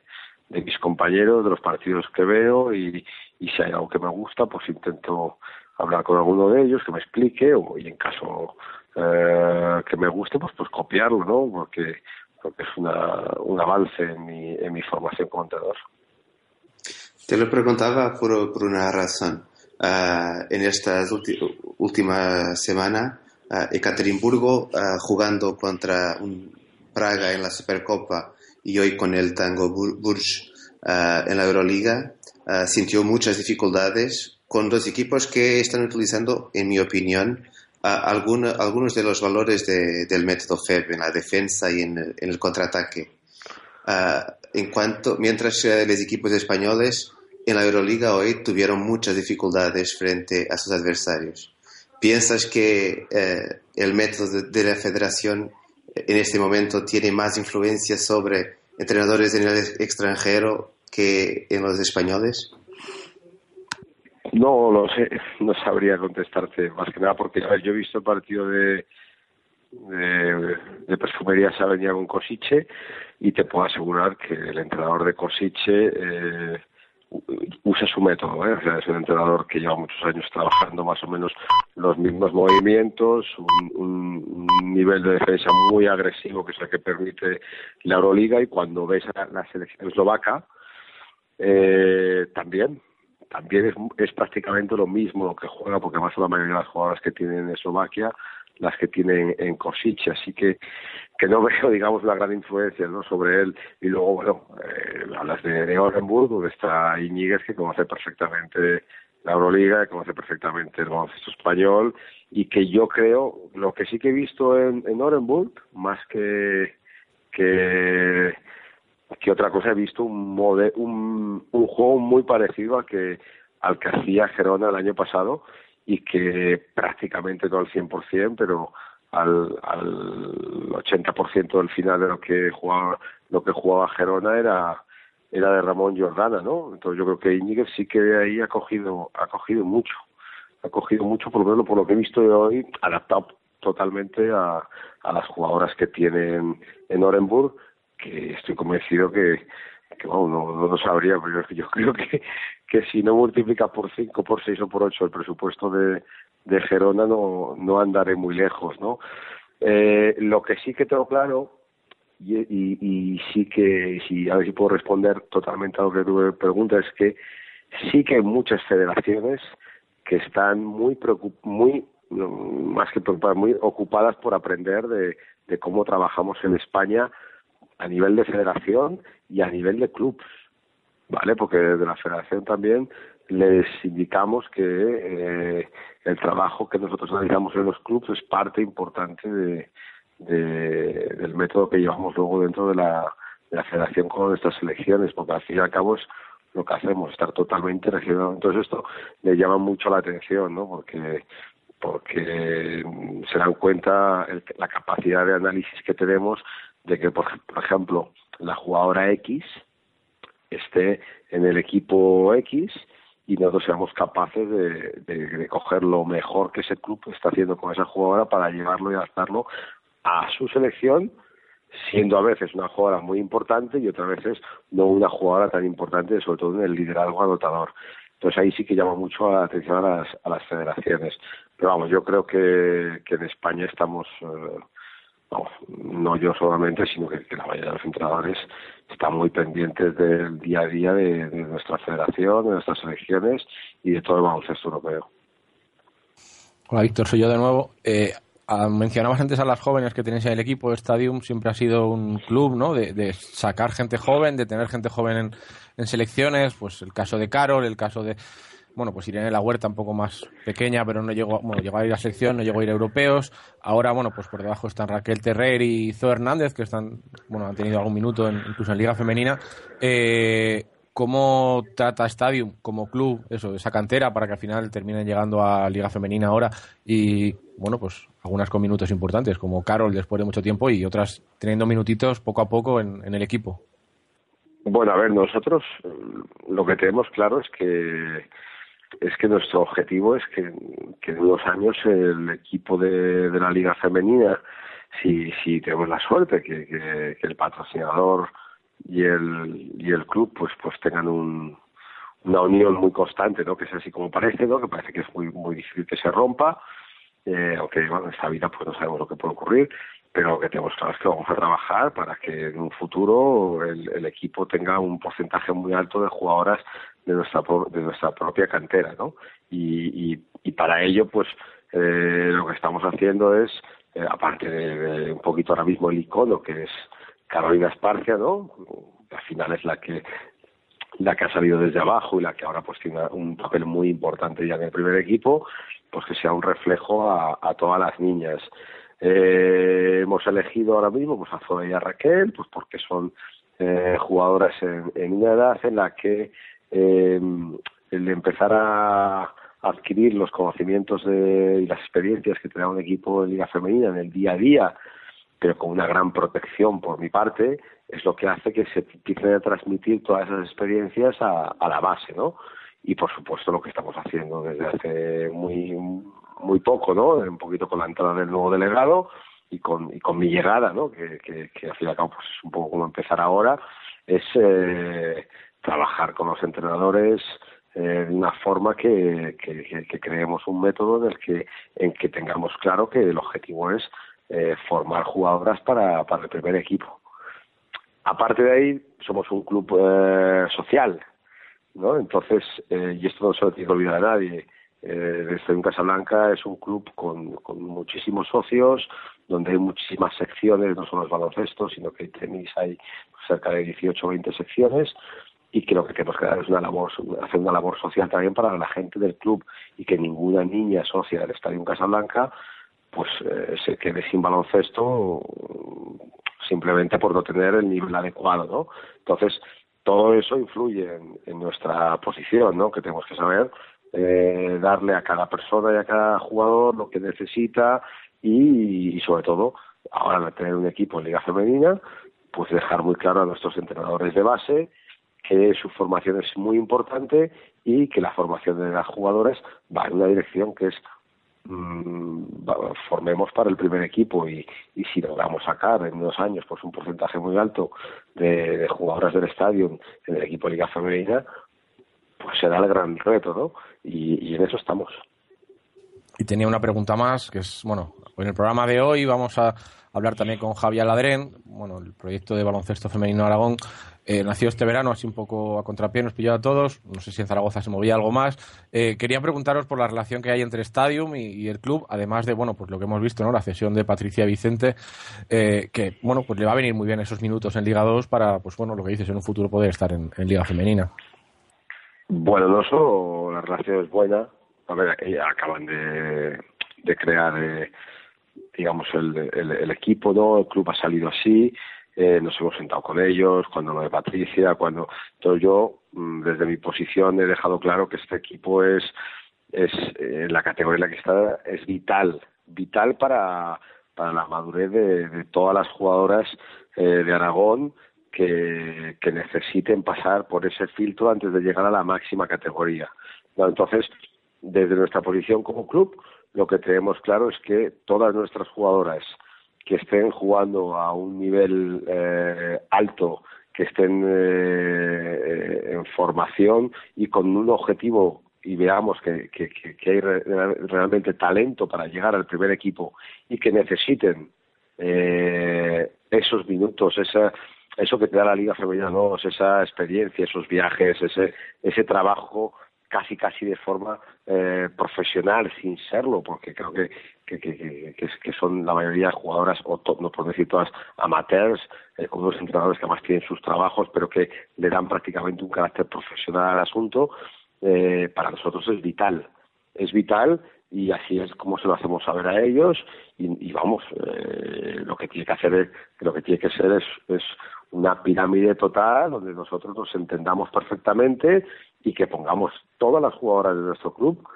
de mis compañeros, de los partidos que veo y, y si hay algo que me gusta pues intento hablar con alguno de ellos que me explique o y en caso eh, que me guste pues pues copiarlo ¿no? porque porque es una, un avance en mi, en mi formación como entrenador. Te lo preguntaba por, por una razón. Ah, en estas ulti- últimas semanas, ah, Ekaterimburgo ah, jugando contra un Praga en la Supercopa y hoy con el Tango Bur- Burj ah, en la Euroliga, ah, sintió muchas dificultades con dos equipos que están utilizando, en mi opinión, alguno- algunos de los valores de- del método FEB en la defensa y en, el- contraataque. Ah, en cuanto, mientras eh, los equipos españoles en la Euroliga hoy tuvieron muchas dificultades frente a sus adversarios. ¿Piensas que eh, el método de, la federación en este momento tiene más influencia sobre entrenadores en el extranjero que en los españoles? No lo sé, no sabría contestarte más que nada porque a ver, yo he visto el partido de de, de perfumería Sabeña con Cosiche y te puedo asegurar que el entrenador de Cosiche eh, usa su método, ¿eh? o sea, es un entrenador que lleva muchos años trabajando más o menos los mismos movimientos, un, un- nivel de defensa muy agresivo que es el que permite la Euroliga y cuando ves a la selección eslovaca Eh, también, también es, es prácticamente lo mismo lo que juega, porque además son la mayoría de las jugadoras que tienen en Eslovaquia las que tienen en Kosice, así que que no (laughs) veo, digamos, una gran influencia ¿no? sobre él. Y luego, bueno, eh, hablas de, Orenburg, donde está Iñiguez, que conoce perfectamente la Euroliga, que conoce perfectamente el baloncesto español, y que yo creo, lo que sí que he visto en, en Orenburg, más que, que otra cosa he visto un, mode, un, un juego muy parecido a que al que hacía Gerona el año pasado y que prácticamente no al 100%, pero al, al 80% del final de lo que jugaba lo que jugaba Gerona era era de Ramón Jordana, ¿no? Entonces yo creo que Íñiguez sí que ahí ha cogido ha cogido mucho, ha cogido mucho por lo menos por lo que he visto de hoy, adaptado totalmente a, a las jugadoras que tienen en Orenburg, que estoy convencido que, que bueno, no, no lo sabría, pero yo, (laughs) creo que, que si no multiplica por 5, por 6 o por 8 el presupuesto de, de Gerona, no, no andaré muy lejos, ¿no? Eh, lo que sí que tengo claro, y, y, sí que, si, a ver si puedo responder totalmente a lo que tú preguntas, es que sí que hay muchas federaciones que están muy muy más que preocupadas, muy ocupadas por aprender de, de cómo trabajamos en España a nivel de federación y a nivel de clubs, ¿vale? Porque de la federación también les indicamos que eh, el trabajo que nosotros realizamos en los clubs es parte importante de, de, del método que llevamos luego dentro de la, de la federación con nuestras selecciones, porque al fin y al cabo es lo que hacemos, estar totalmente relacionado. Entonces esto le llama mucho la atención, ¿no? Porque porque se dan cuenta el, la capacidad de análisis que tenemos de que, por, ejemplo, la jugadora X esté en el equipo X y nosotros seamos capaces de, de, de, coger lo mejor que ese club está haciendo con esa jugadora para llevarlo y adaptarlo a su selección, siendo a veces una jugadora muy importante y otras veces no una jugadora tan importante, sobre todo en el liderazgo anotador. Entonces ahí sí que llama mucho la atención a las, a las federaciones. Pero vamos, yo creo que, que en España estamos, eh, vamos, no yo solamente, sino que, que, la mayoría de los entrenadores están muy pendientes del día a día de, de nuestra federación, de nuestras selecciones y de todo el baloncesto europeo. Hola Víctor, soy yo de nuevo. Eh, mencionabas antes a las jóvenes que tenéis en el equipo, Stadium siempre ha sido un club, ¿no? De, de sacar gente joven, de tener gente joven en, en, selecciones, pues el caso de Carol, el caso de, bueno, pues Irene La Huerta un poco más pequeña, pero no llegó, bueno, llegó a ir a selección, no llegó a ir a europeos. Ahora, bueno, pues por debajo están Raquel Terrer y Zoe Hernández, que están, bueno, han tenido algún minuto en, incluso en Liga Femenina. Eh, ¿Cómo trata Stadium como club eso, esa cantera para que al final terminen llegando a Liga Femenina ahora y, bueno, pues algunas con minutos importantes, como Carol después de mucho tiempo y otras teniendo minutitos poco a poco en, en el equipo? Bueno, a ver, nosotros lo que tenemos claro es que es que nuestro objetivo es que, que en unos años el equipo de, de la Liga Femenina, si, si tenemos la suerte que, que, el patrocinador y el y el club pues pues tengan un, una unión muy constante no que es así como parece no que parece que es muy muy difícil que se rompa eh, aunque bueno en esta vida pues no sabemos lo que puede ocurrir pero que tenemos es que vamos a trabajar para que en un futuro el, el equipo tenga un porcentaje muy alto de jugadoras de nuestra de nuestra propia cantera no y, y, y para ello pues eh, lo que estamos haciendo es eh, aparte de, un poquito ahora mismo el icono que es Carolina Esparcia, ¿no? Al final es la que la que ha salido desde abajo y la que ahora pues tiene un papel muy importante ya en el primer equipo, pues que sea un reflejo a, a todas las niñas. Eh, hemos elegido ahora mismo pues a Zoe y a Raquel, pues porque son eh, jugadoras en, en, una edad en la que eh, el empezar a adquirir los conocimientos de, y las experiencias que te da un equipo de liga femenina en el día a día, pero con una gran protección por mi parte, es lo que hace que se empiecen a transmitir todas esas experiencias a, a la base, ¿no? Y por supuesto lo que estamos haciendo desde hace muy muy poco, ¿no? Un poquito con la entrada del nuevo delegado y con, y con mi llegada, ¿no? Que, que, que al fin y al cabo pues es un poco como empezar ahora, es eh, trabajar con los entrenadores eh, de una forma que, que, que, creemos un método en que, en que tengamos claro que el objetivo es eh, formar jugadoras para, para el primer equipo. Aparte de ahí, somos un club eh, social, ¿no? Entonces, eh, y esto no se lo tiene que olvidar a nadie, eh, un Casablanca es un club con, con muchísimos socios, donde hay muchísimas secciones, no solo es baloncesto, sino que hay tenis, hay cerca de 18 o 20 secciones, y que lo que tenemos que dar es una labor, hacer una labor social también para la gente del club, y que ninguna niña socia del Estadio Casablanca pues eh, se quede sin baloncesto simplemente por no tener el nivel adecuado, ¿no? Entonces, todo eso influye en, en nuestra posición, ¿no? Que tenemos que saber eh, darle a cada persona y a cada jugador lo que necesita y, y sobre todo, ahora al tener un equipo en Liga Femenina, pues dejar muy claro a nuestros entrenadores de base que su formación es muy importante y que la formación de las jugadoras va en una dirección que es mm, formemos para el primer equipo y, y si logramos sacar en unos años pues un porcentaje muy alto de, jugadoras del estadio en el equipo de Liga Femenina pues será el gran reto ¿no? y en eso estamos Y tenía una pregunta más, que es, bueno, en el programa de hoy vamos a hablar también con Javier Ladrén, bueno, el proyecto de baloncesto femenino Aragón eh, nació este verano, así un poco a contrapié, nos pilló a todos, no sé si en Zaragoza se movía algo más. Eh, quería preguntaros por la relación que hay entre Stadium y, el club, además de, bueno, pues lo que hemos visto, ¿no? La cesión de Patricia Vicente, eh, que, bueno, pues le va a venir muy bien esos minutos en Liga 2 para, pues bueno, lo que dices, en un futuro poder estar en, en Liga Femenina. Bueno, no solo la relación es buena, a ver, eh, acaban de, crear, eh, digamos, el, el, el equipo, ¿no? El club ha salido así, eh, nos hemos sentado con ellos, cuando lo de Patricia, cuando... Entonces yo, mm, desde mi posición, he dejado claro que este equipo es, es eh, la categoría en la que está, es vital, vital para, para la madurez de, todas las jugadoras de Aragón que, necesiten pasar por ese filtro antes de llegar a la máxima categoría. Entonces, desde nuestra posición como club, lo que tenemos claro es que todas nuestras jugadoras que estén jugando a un nivel eh, alto, que estén eh, en formación y con un objetivo y veamos que, que, hay re- realmente talento para llegar al primer equipo y que necesiten eh, esos minutos, esa, eso que te da la Liga Femenina 2, esa experiencia, esos viajes, ese, ese trabajo casi casi de forma eh, profesional sin serlo porque creo que que, son la mayoría de jugadoras o to- no por decir todas amateurs eh, con unos entrenadores que además tienen sus trabajos pero que le dan prácticamente un carácter profesional al asunto eh, para nosotros es vital. Es vital y así es como se lo hacemos saber a ellos y, y vamos eh, lo que tiene que hacer es, lo que tiene que ser es, es una pirámide total donde nosotros nos entendamos perfectamente y que pongamos todas las jugadoras de nuestro club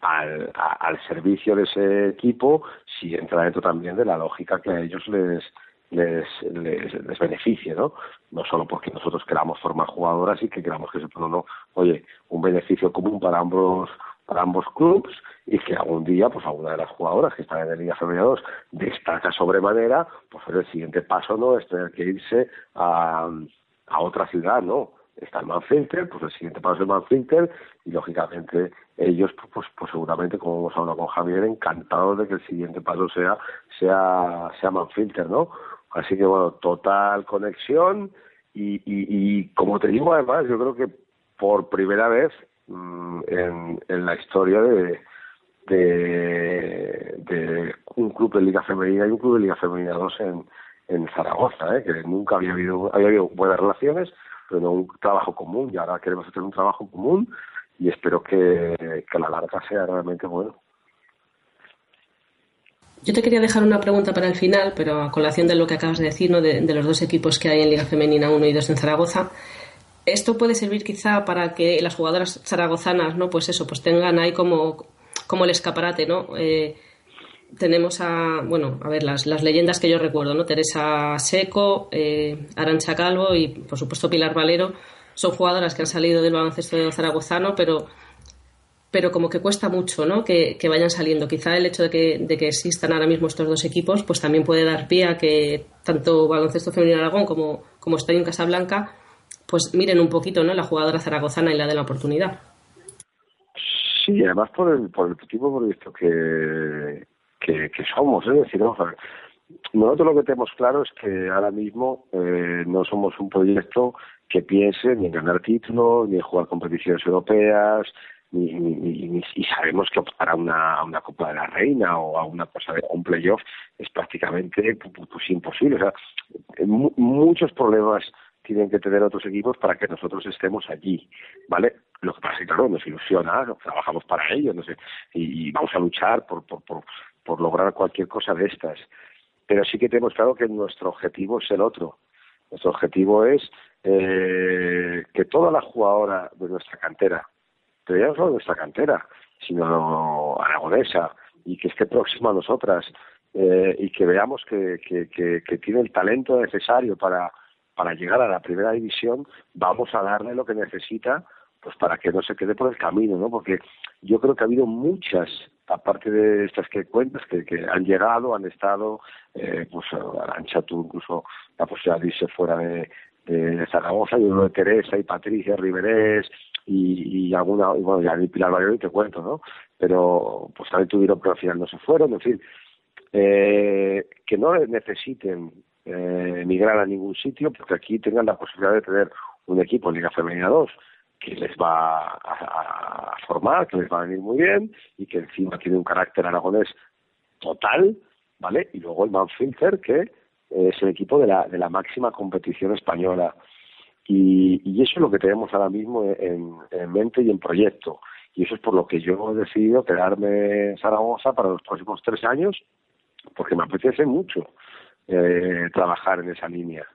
al, al servicio de ese equipo si entra dentro también de la lógica que a ellos les les, les, les beneficie, ¿no? No solo porque nosotros queramos formar jugadoras y que queramos que se no, oye, un beneficio común para ambos para ambos clubes y que algún día, pues alguna de las jugadoras que están en la Liga Femenina 2 destaca sobremanera, pues el siguiente paso no es tener que irse a, a otra ciudad, no. Está el Manfilter, pues el siguiente paso es el Manfilter y lógicamente ellos, pues, pues, pues seguramente, como hemos hablado con Javier, encantados de que el siguiente paso sea, sea, sea Manfilter, ¿no? Así que bueno, total conexión y, y, y como te digo además, yo creo que por primera vez mm, en, en la historia de, de, de un club de Liga Femenina y un club de Liga Femenina 2 en, en Zaragoza, ¿eh? que nunca había habido, había habido buenas relaciones, pero un trabajo común, y ahora queremos hacer un trabajo común y espero que, que la larga sea realmente bueno. Yo te quería dejar una pregunta para el final, pero a colación de lo que acabas de decir, ¿no? de, de los dos equipos que hay en Liga Femenina 1 y 2 en Zaragoza. Esto puede servir quizá para que las jugadoras zaragozanas, ¿no? Pues eso, pues tengan ahí como, como el escaparate, ¿no? Eh, tenemos a, bueno, a ver, las, las leyendas que yo recuerdo, ¿no? Teresa Seco, eh, Arancha Calvo y, por supuesto, Pilar Valero. Son jugadoras que han salido del baloncesto zaragozano, pero pero como que cuesta mucho ¿no? que, que vayan saliendo. Quizá el hecho de que, de que existan ahora mismo estos dos equipos, pues también puede dar pie a que tanto Baloncesto Femenino Aragón como, como Estadio Casablanca, pues miren un poquito ¿no? la jugadora zaragozana y la de la oportunidad. Sí, además por el, por el tipo por visto que, que, somos, es decir, vamos a ver, nosotros lo que tenemos claro es que ahora mismo eh, no somos un proyecto que piense ni en ganar títulos, ni en jugar competiciones europeas, ni, y sabemos que optar a una, Copa de la Reina o a una cosa de un playoff es prácticamente pu- pu- pues, imposible. O sea, eh, mu- muchos problemas tienen que tener otros equipos para que nosotros estemos allí, ¿vale? Lo que pasa es que, claro, nos ilusiona, trabajamos para ello, no sé, y, y vamos a luchar por, por, por, por lograr cualquier cosa de estas. Pero sí que tenemos claro que nuestro objetivo es el otro. Nuestro objetivo es eh, que toda la jugadora de nuestra cantera, pero ya no solo de nuestra cantera, sino aragonesa, y que esté próxima a nosotras, eh, y que veamos que, que, tiene el talento necesario para, para llegar a la primera división, vamos a darle lo que necesita pues para que no se quede por el camino, ¿no? Porque yo creo que ha habido muchas, aparte de estas que cuentas, que, que han llegado, han estado, eh, pues Arancha tú incluso la posibilidad de irse fuera de, Zaragoza, y uno de Teresa y Patricia Riverés y, y alguna, y bueno, ya ni Pilar Bayón y te cuento, ¿no? Pero pues también tuvieron, pero al final no se fueron, en fin, eh, que no necesiten eh, emigrar a ningún sitio porque aquí tengan la posibilidad de tener un equipo en Liga Femenina 2 que les va a, formar, que les va a venir muy bien y que encima tiene un carácter aragonés total, ¿vale? Y luego el Manfilter, que es el equipo de la, de la máxima competición española. Y, y eso es lo que tenemos ahora mismo en, en mente y en proyecto. Y eso es por lo que yo he decidido quedarme en Zaragoza para los próximos tres años, porque me apetece mucho eh, trabajar en esa línea.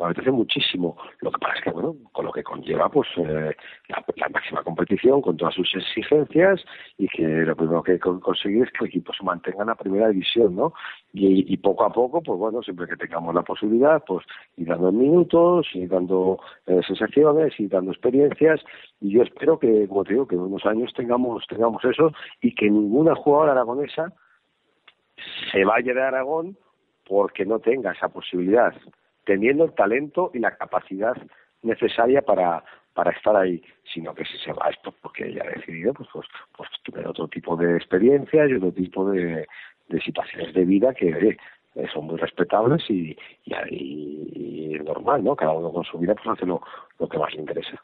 Me apetece muchísimo. Lo que pasa es que, bueno, con lo que conlleva, pues, eh, la, máxima competición, con todas sus exigencias, y que lo primero que conseguir es que el equipo se mantenga en la primera división, ¿no? Y, y poco a poco, pues bueno, siempre que tengamos la posibilidad, pues ir dando minutos, ir dando eh, sensaciones, ir dando experiencias, y yo espero que, como te digo, que en unos años tengamos, tengamos eso, y que ninguna jugadora aragonesa se vaya de Aragón porque no tenga esa posibilidad, teniendo el talento y la capacidad necesaria para para estar ahí, sino que si se va es pues porque ella ha decidido pues pues, pues tener otro tipo de experiencias y otro tipo de, de situaciones de vida que oye, son muy respetables y, y, y- normal, ¿no? Cada uno con su vida pues hace lo, lo que más le interesa.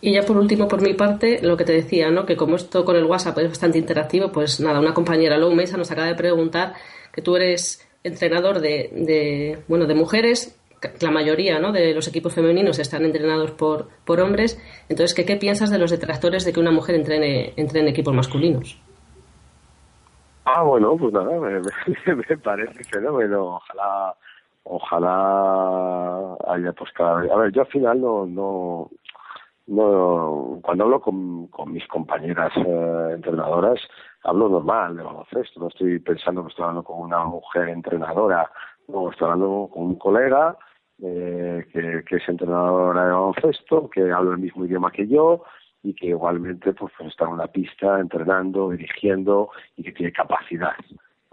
Y ya por último, por mi parte, lo que te decía, ¿no? Que como esto con el WhatsApp es bastante interactivo, pues nada, una compañera, Lou Mesa, nos acaba de preguntar que tú eres entrenador de, de bueno, de mujeres, la mayoría, ¿no? De los equipos femeninos están entrenados por, por hombres. Entonces, ¿qué, ¿qué piensas de los detractores de que una mujer entrene, entrene equipos masculinos? Ah, bueno, pues nada, me, me- me parece fenómeno. Ojalá, ojalá haya pues cada vez. A ver, yo al final no, no, no cuando hablo con, con mis compañeras eh, entrenadoras, hablo normal de baloncesto. No estoy pensando que estoy hablando con una mujer entrenadora. No, estoy hablando con un colega eh, que, es entrenadora de baloncesto, que habla el mismo idioma que yo y que igualmente pues, pues está en una pista entrenando, dirigiendo y que tiene capacidad,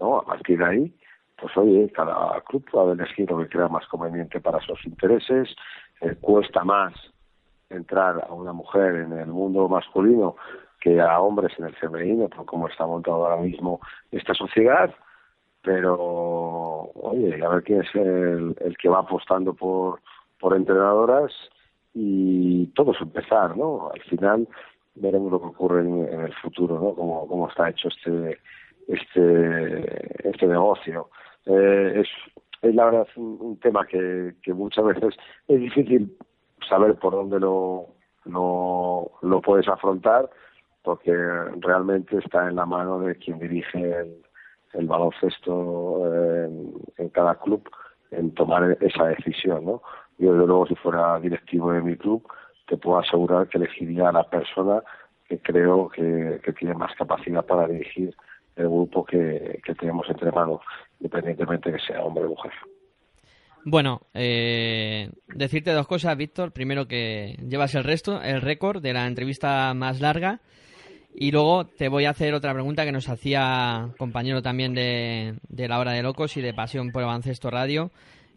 ¿no? A partir de ahí, pues oye, cada club puede elegir lo que crea más conveniente para sus intereses, eh, cuesta más entrar a una mujer en el mundo masculino que a hombres en el femenino, por cómo está montado ahora mismo esta sociedad, pero oye, a ver quién es el, el que va apostando por, por entrenadoras y todo es empezar, ¿no? Al final veremos lo que ocurre en, el futuro, ¿no? Cómo, cómo está hecho este este este negocio. Eh, es, es la verdad un, un tema que, que muchas veces es difícil saber por dónde lo, lo, lo puedes afrontar porque realmente está en la mano de quien dirige el, baloncesto en, en cada club en tomar esa decisión, ¿no? Yo desde luego si fuera directivo de mi club te puedo asegurar que elegiría a la persona que creo que, que tiene más capacidad para dirigir el grupo que, que tenemos entre manos, independientemente de que sea hombre o mujer. Bueno, eh, decirte dos cosas, Víctor. Primero que llevas el resto, el récord de la entrevista más larga. Y luego te voy a hacer otra pregunta que nos hacía compañero también de, de La Hora de Locos y de Pasión por el Baloncesto Radio,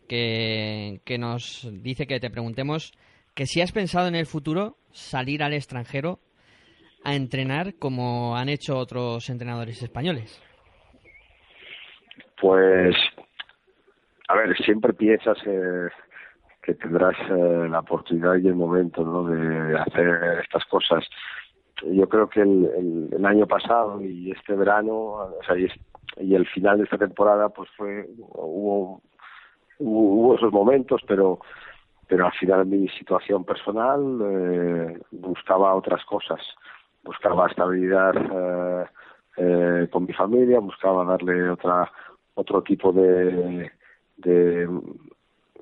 que, que nos dice que te preguntemos que si has pensado en el futuro salir al extranjero a entrenar como han hecho otros entrenadores españoles. Pues a ver, siempre piensas eh, que tendrás eh, la oportunidad y el momento ¿no? de hacer estas cosas. Yo creo que el, el, año pasado y este verano, o sea, y, el final de esta temporada, pues fue hubo hubo, hubo esos momentos, pero pero al final mi situación personal eh, buscaba otras cosas, buscaba estabilidad eh, eh, con mi familia, buscaba darle otra otro tipo de, de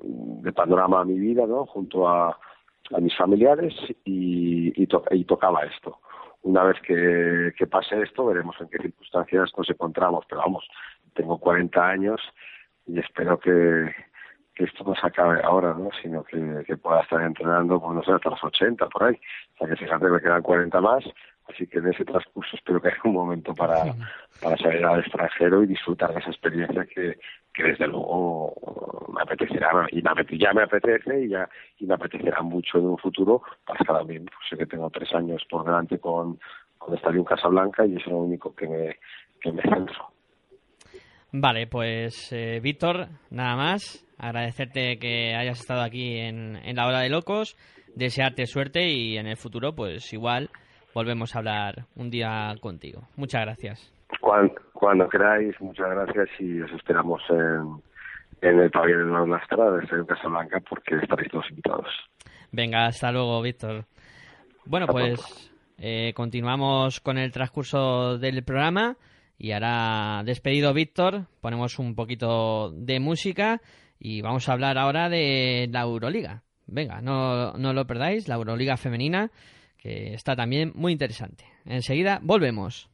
de panorama a mi vida, ¿no? Junto a, a mis familiares y, y, to- y tocaba esto. Una vez que, que pase esto, veremos en qué circunstancias nos encontramos. Pero vamos, tengo 40 años y espero que, que esto no se acabe ahora, ¿no? Sino que, que pueda estar entrenando, pues no sé, hasta los 80, por ahí. O sea que fíjate, me quedan 40 más. Así que en ese transcurso espero que haya un momento para, para salir al extranjero y disfrutar de esa experiencia que, que desde luego me apetecerá y me apete- ya me apetece y ya y me apetecerá mucho en un futuro cada bien pues sé que tengo tres años por delante con con Estadio Casablanca y es lo único que me que me centro Vale, pues eh, Víctor, nada más. Agradecerte que hayas estado aquí en, en la hora de locos, desearte suerte y en el futuro, pues igual volvemos a hablar un día contigo. Muchas gracias. Cuando, cuando queráis muchas gracias y os esperamos en en el pabellón de la Estrada de Estadio Casablanca porque estaréis todos invitados Venga, hasta luego, Víctor. Bueno, Hasta pues eh, continuamos con el transcurso del programa y ahora despedido Víctor, ponemos un poquito de música y vamos a hablar ahora de la Euroliga. Venga, no, no lo perdáis, la Euroliga femenina, que está también muy interesante. Enseguida volvemos.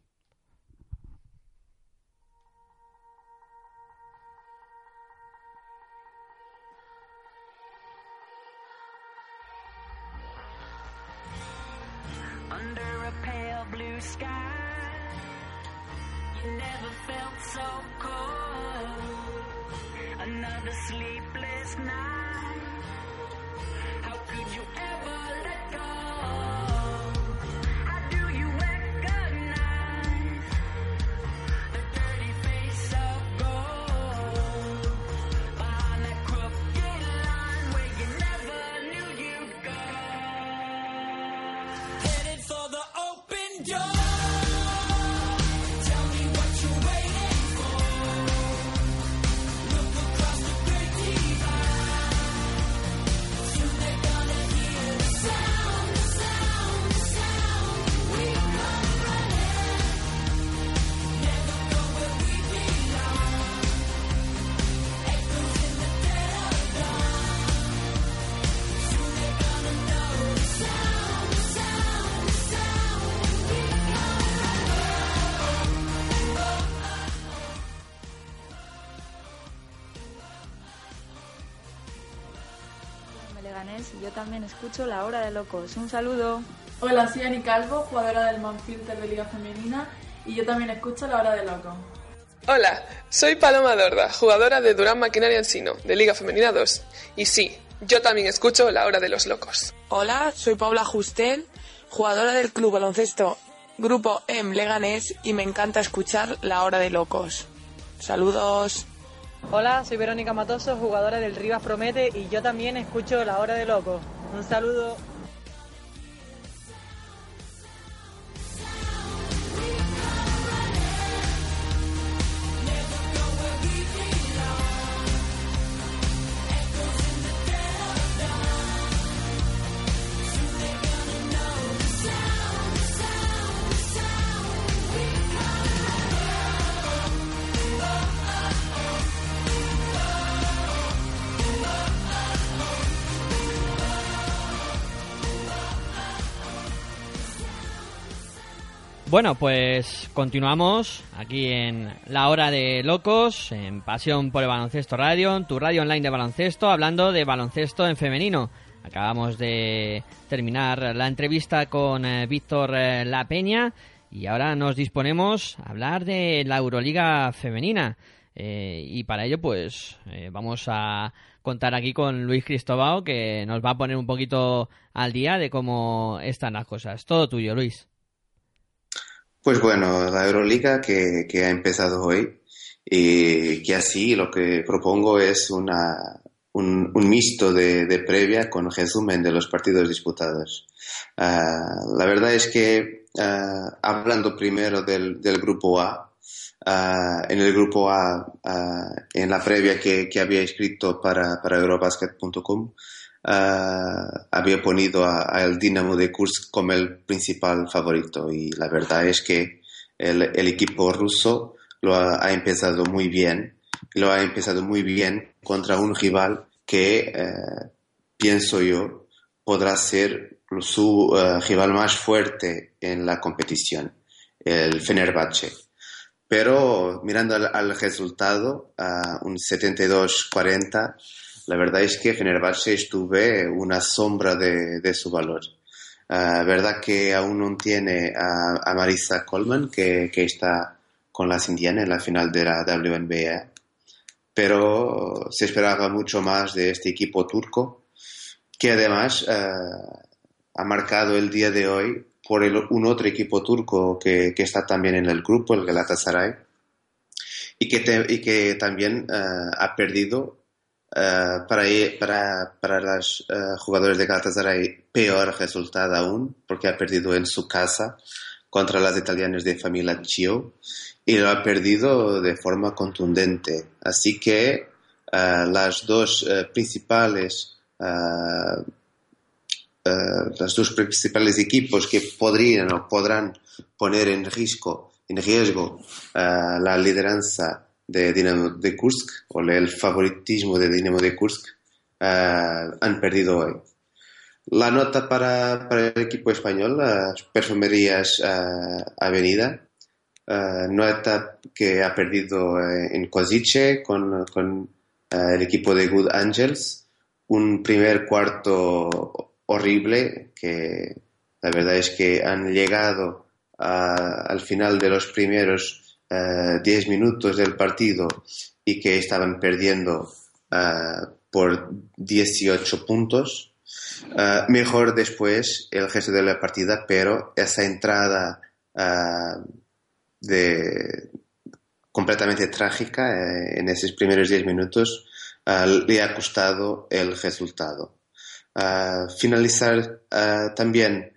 Y yo también escucho La Hora de Locos. Un saludo. Hola, soy Ani Calvo, jugadora del Manfilter de Liga Femenina y yo también escucho La Hora de Loco. Hola, soy Paloma Dorda, jugadora de Durán Maquinaria Ensino, de Liga Femenina 2. Y sí, yo también escucho La Hora de los Locos. Hola, soy Paula Justel, jugadora del Club Baloncesto Grupo M Leganés y me encanta escuchar La Hora de Locos. Saludos. Hola, soy Verónica Matoso, jugadora del Rivas Promete y yo también escucho La Hora de Loco. Un saludo. Bueno, pues continuamos aquí en La Hora de Locos, en Pasión por el Baloncesto Radio, tu radio online de baloncesto, hablando de baloncesto en femenino. Acabamos de terminar la entrevista con eh, Víctor eh, La Peña y ahora nos disponemos a hablar de la Euroliga femenina. Eh, y para ello, pues eh, vamos a contar aquí con Luis Cristobao, que nos va a poner un poquito al día de cómo están las cosas. Todo tuyo, Luis. Pues bueno, la Euroliga que, ha empezado hoy y que así lo que propongo es una, un, un mixto de, previa con resumen de los partidos disputados. Ah, la verdad es que ah, hablando primero del, grupo A, ah, en el grupo A, en la previa que, que había escrito para, para Eurobasket.com, ah, había ponido a- al Dinamo de Kursk como el principal favorito y la verdad es que el, el equipo ruso lo ha, ha empezado muy bien, lo ha empezado muy bien contra un rival que eh, pienso yo podrá ser su eh, rival más fuerte en la competición, el Fenerbahce. Pero mirando al, al resultado, a un 72-40, la verdad es que Fenerbahce estuve una sombra de, de su valor. Ah, verdad que aún no tiene a, a Marisa Coleman, que, que está con las indianas en la final de la WNBA, pero se esperaba mucho más de este equipo turco, que además ah, ha marcado el día de hoy por el- un otro equipo turco que, que está también en el grupo, el Galatasaray, y que, te- y que también ah, ha perdido ah, para, para, para los ah, jugadores de Galatasaray peor resultado aún, porque ha perdido en su casa contra las italianas de familia Chio y lo ha perdido de forma contundente. Así que ah, las dos eh, principales eh, los dos principales equipos que podrían o podrán poner en riesgo, en riesgo eh, la lideranza de Dinamo de Kursk o el favoritismo de Dinamo de Kursk eh, han perdido hoy. La nota para, para el equipo español, las perfumerías eh, Avenida, eh, nota que ha perdido eh, en Kozice con, con el equipo de Good Angels, un primer cuarto horrible que la verdad es que han llegado a- al final de los primeros eh, 10 minutos del partido y que estaban perdiendo eh, por 18 puntos. Eh, mejor después el gesto de la partida, pero esa entrada eh, de, completamente trágica en esos primeros 10 minutos le ha costado el resultado. Finalizar también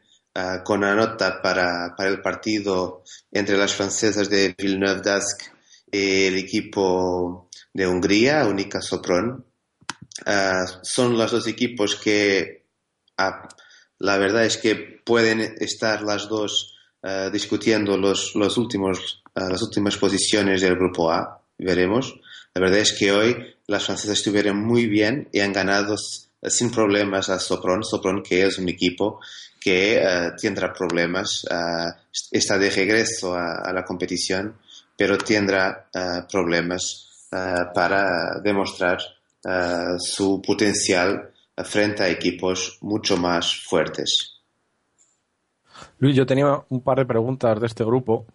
con una nota para, para el partido entre las francesas de Villeneuve d'Ascq y el equipo de Hungría, Unica Sopron. Ah, son los dos equipos que ah, la verdad es que pueden estar las dos ah, discutiendo los, los últimos, ah, las últimas posiciones del grupo A, veremos. La verdad es que hoy las francesas estuvieron muy bien y han ganado sin problemas a Sopron. Sopron que es un equipo que eh, tendrá problemas, eh, está de regreso a, la competición, pero tendrá eh, problemas para demostrar su potencial frente a equipos mucho más fuertes. Luis, yo tenía un par de preguntas de este grupo,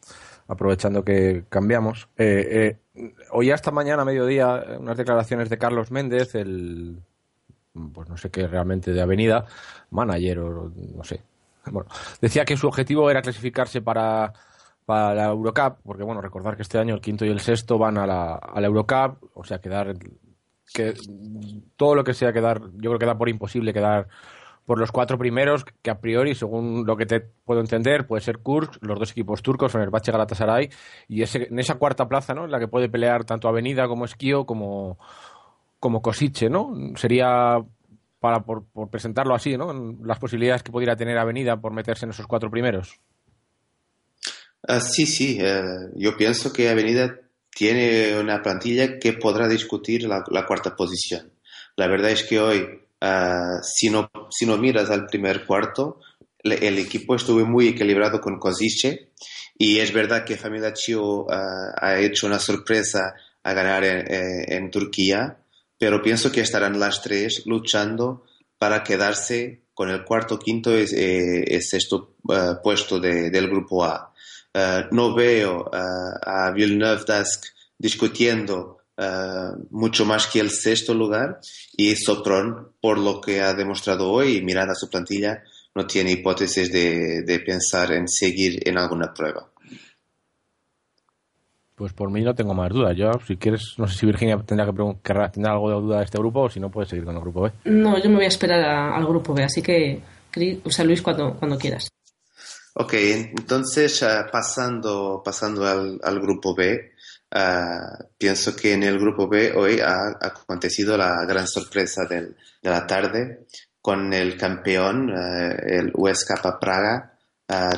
aprovechando que cambiamos. Eh, eh, oí esta mañana a mediodía unas declaraciones de Carlos Méndez, el, pues no sé qué realmente de Avenida, manager o no sé. Bueno, decía que su objetivo era clasificarse para, para la Eurocup, porque bueno, recordar que este año el quinto y el sexto van a la, a la Eurocup, o sea, quedar que todo lo que sea quedar, yo creo que da por imposible quedar por los cuatro primeros, que a priori, según lo que te puedo entender, puede ser Kursk, los dos equipos turcos, Fenerbahce Galatasaray, y ese, en esa cuarta plaza, ¿no? En la que puede pelear tanto Avenida como Esquío como, como Kosice, ¿no? Sería para por, presentarlo así, ¿no? Las posibilidades que pudiera tener Avenida por meterse en esos cuatro primeros. Ah, sí, sí, eh, yo pienso que Avenida tiene una plantilla que podrá discutir la, cuarta posición. La verdad es que hoy, ah, si, no, si no miras al primer cuarto, el equipo estuvo muy equilibrado con Kozice y es verdad que Familia Chio ah, ha hecho una sorpresa a ganar en Turquía, pero pienso que estarán las tres luchando para quedarse con el cuarto, quinto y eh, sexto eh, puesto de- del grupo A. Eh, no veo eh, a Villeneuve d'Ascq discutiendo eh, mucho más que el sexto lugar y Sopron, por lo que ha demostrado hoy mirando a su plantilla, no tiene hipótesis de, de pensar en seguir en alguna prueba. Pues por mí no tengo más dudas. Yo, si quieres, no sé si Virginia tendrá que pregun- querrá tener algo de duda de este grupo o si no, puedes seguir con el grupo B. No, yo me voy a esperar a- al grupo B, así que, o sea, Luis, cuando, cuando quieras. Ok, entonces ah, pasando, pasando al, al grupo B, ah, pienso que en el grupo B hoy ha acontecido la gran sorpresa del- de la tarde con el campeón, ah, el USK Praga,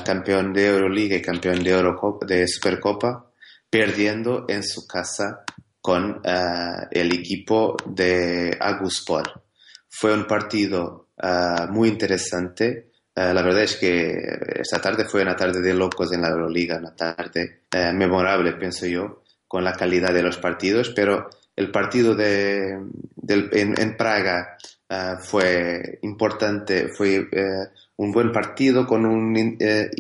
campeón de Euroliga y campeón de, Eurocop- de Supercopa, perdiendo en su casa con ah, el equipo de Aguspor. Fue un partido ah, muy interesante. Ah, la verdad es que esta tarde fue una tarde de locos en la Euroliga, una tarde eh, memorable, pienso yo, con la calidad de los partidos, pero el partido de, en, en Praga fue importante, fue eh, un buen partido con una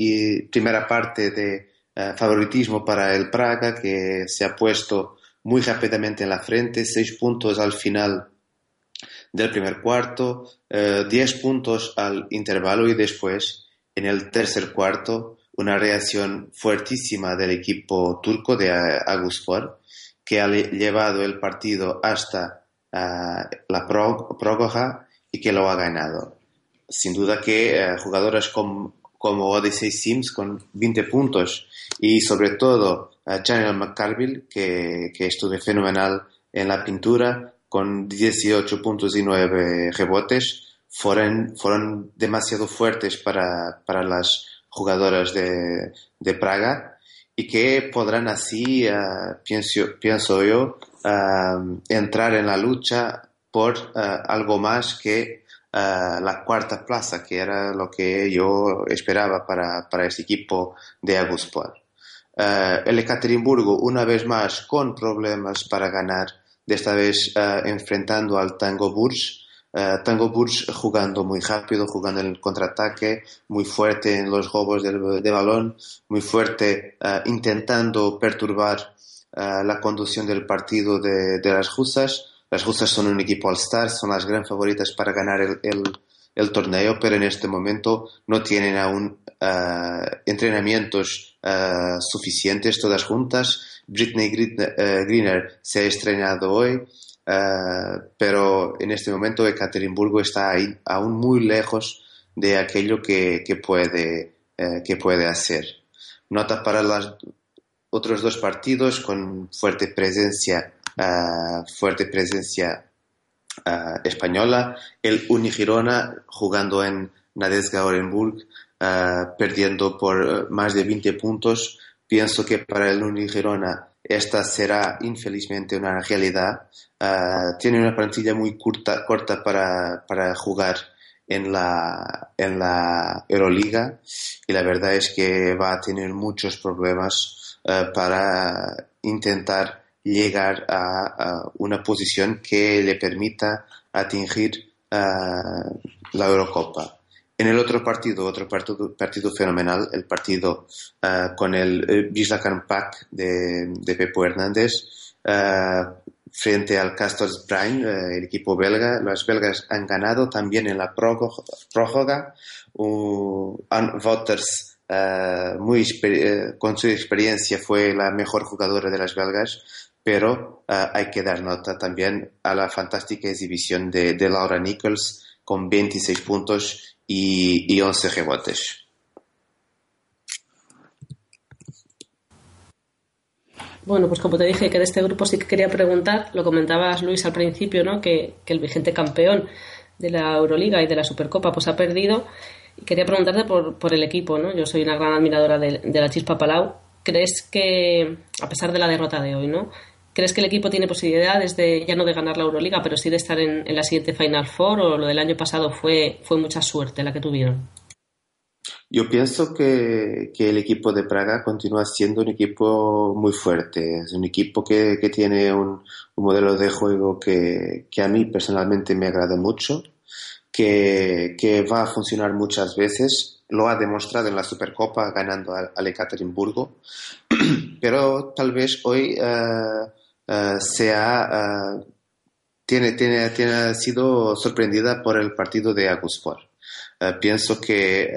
primera parte de eh, favoritismo para el Praga que se ha puesto muy rápidamente en la frente, seis puntos al final del primer cuarto, eh, 10 puntos al intervalo y después, en el tercer cuarto, una reacción fuertísima del equipo turco de eh, Aguspor, que ha le- llevado el partido hasta ah, la prórroga y que lo ha ganado. Sin duda que eh, jugadores com- como Odyssey Sims con 20 puntos. Y sobre todo eh, Channel McCarville, que, que estuvo fenomenal en la pintura, con 18 puntos y 9 rebotes, fueron, fueron demasiado fuertes para, para las jugadoras de, de Praga. Y que podrán así, eh, pienso, pienso yo, eh, entrar en la lucha por eh, algo más que la cuarta plaza, que era lo que yo esperaba para, para ese equipo de Aguspor. Eh, el Ekaterimburgo, una vez más, con problemas para ganar, de esta vez eh, enfrentando al Tango Burs. Eh, Tango Burs jugando muy rápido, jugando en el contraataque, muy fuerte en los robos del, de balón, muy fuerte intentando perturbar la conducción del partido de, de las rusas. Las rusas son un equipo all-star, son las gran favoritas para ganar el, torneo, pero en este momento no tienen aún eh, entrenamientos eh, suficientes todas juntas. Britney eh, Greener se ha estrenado hoy, pero en este momento Ekaterimburgo está ahí, aún muy lejos de aquello que, que puede, que puede hacer. Nota para los otros dos partidos con fuerte presencia, fuerte presencia eh, española. El Unigirona jugando en Nadezhda Orenburg, perdiendo por eh, más de 20 puntos. Pienso que para el Unigirona esta será infelizmente una realidad. Tiene una plantilla muy corta, corta para, para jugar en la, en la Euroliga y la verdad es que va a tener muchos problemas eh, para intentar llegar a, una posición que le permita atingir eh, la Eurocopa. En el otro partido, otro partido, fenomenal, el partido eh, con el eh, Wisla Pak de, de Pepo Hernández, eh, frente al Castors Brine, eh, el equipo belga. Los belgas han ganado también en la prórroga. Ann Wouters, eh, muy eh, con su experiencia, fue la mejor jugadora de las belgas, pero eh, hay que dar nota también a la fantástica exhibición de, de Laura Nichols con 26 puntos y, y 11 rebotes. Bueno, pues como te dije que de este grupo sí que quería preguntar, lo comentabas Luis al principio, ¿no? Que, que el vigente campeón de la Euroliga y de la Supercopa pues ha perdido. Y quería preguntarte por, por el equipo, ¿no? Yo soy una gran admiradora de, de la Chispa Palau. ¿Crees que, a pesar de la derrota de hoy, ¿no? ¿Crees que el equipo tiene posibilidades de, ya no de ganar la Euroliga, pero sí de estar en, en la siguiente Final Four o lo del año pasado fue, fue mucha suerte la que tuvieron? Yo pienso que, que el equipo de Praga continúa siendo un equipo muy fuerte. Es un equipo que, que tiene un, un modelo de juego que, que a mí personalmente me agrada mucho, que, va a funcionar muchas veces. Lo ha demostrado en la Supercopa ganando al, al Ekaterimburgo, (clears throat) pero tal vez hoy eh, eh, sea, eh, tiene, tiene, tiene ha sido sorprendida por el partido de Aguspor. Eh, pienso que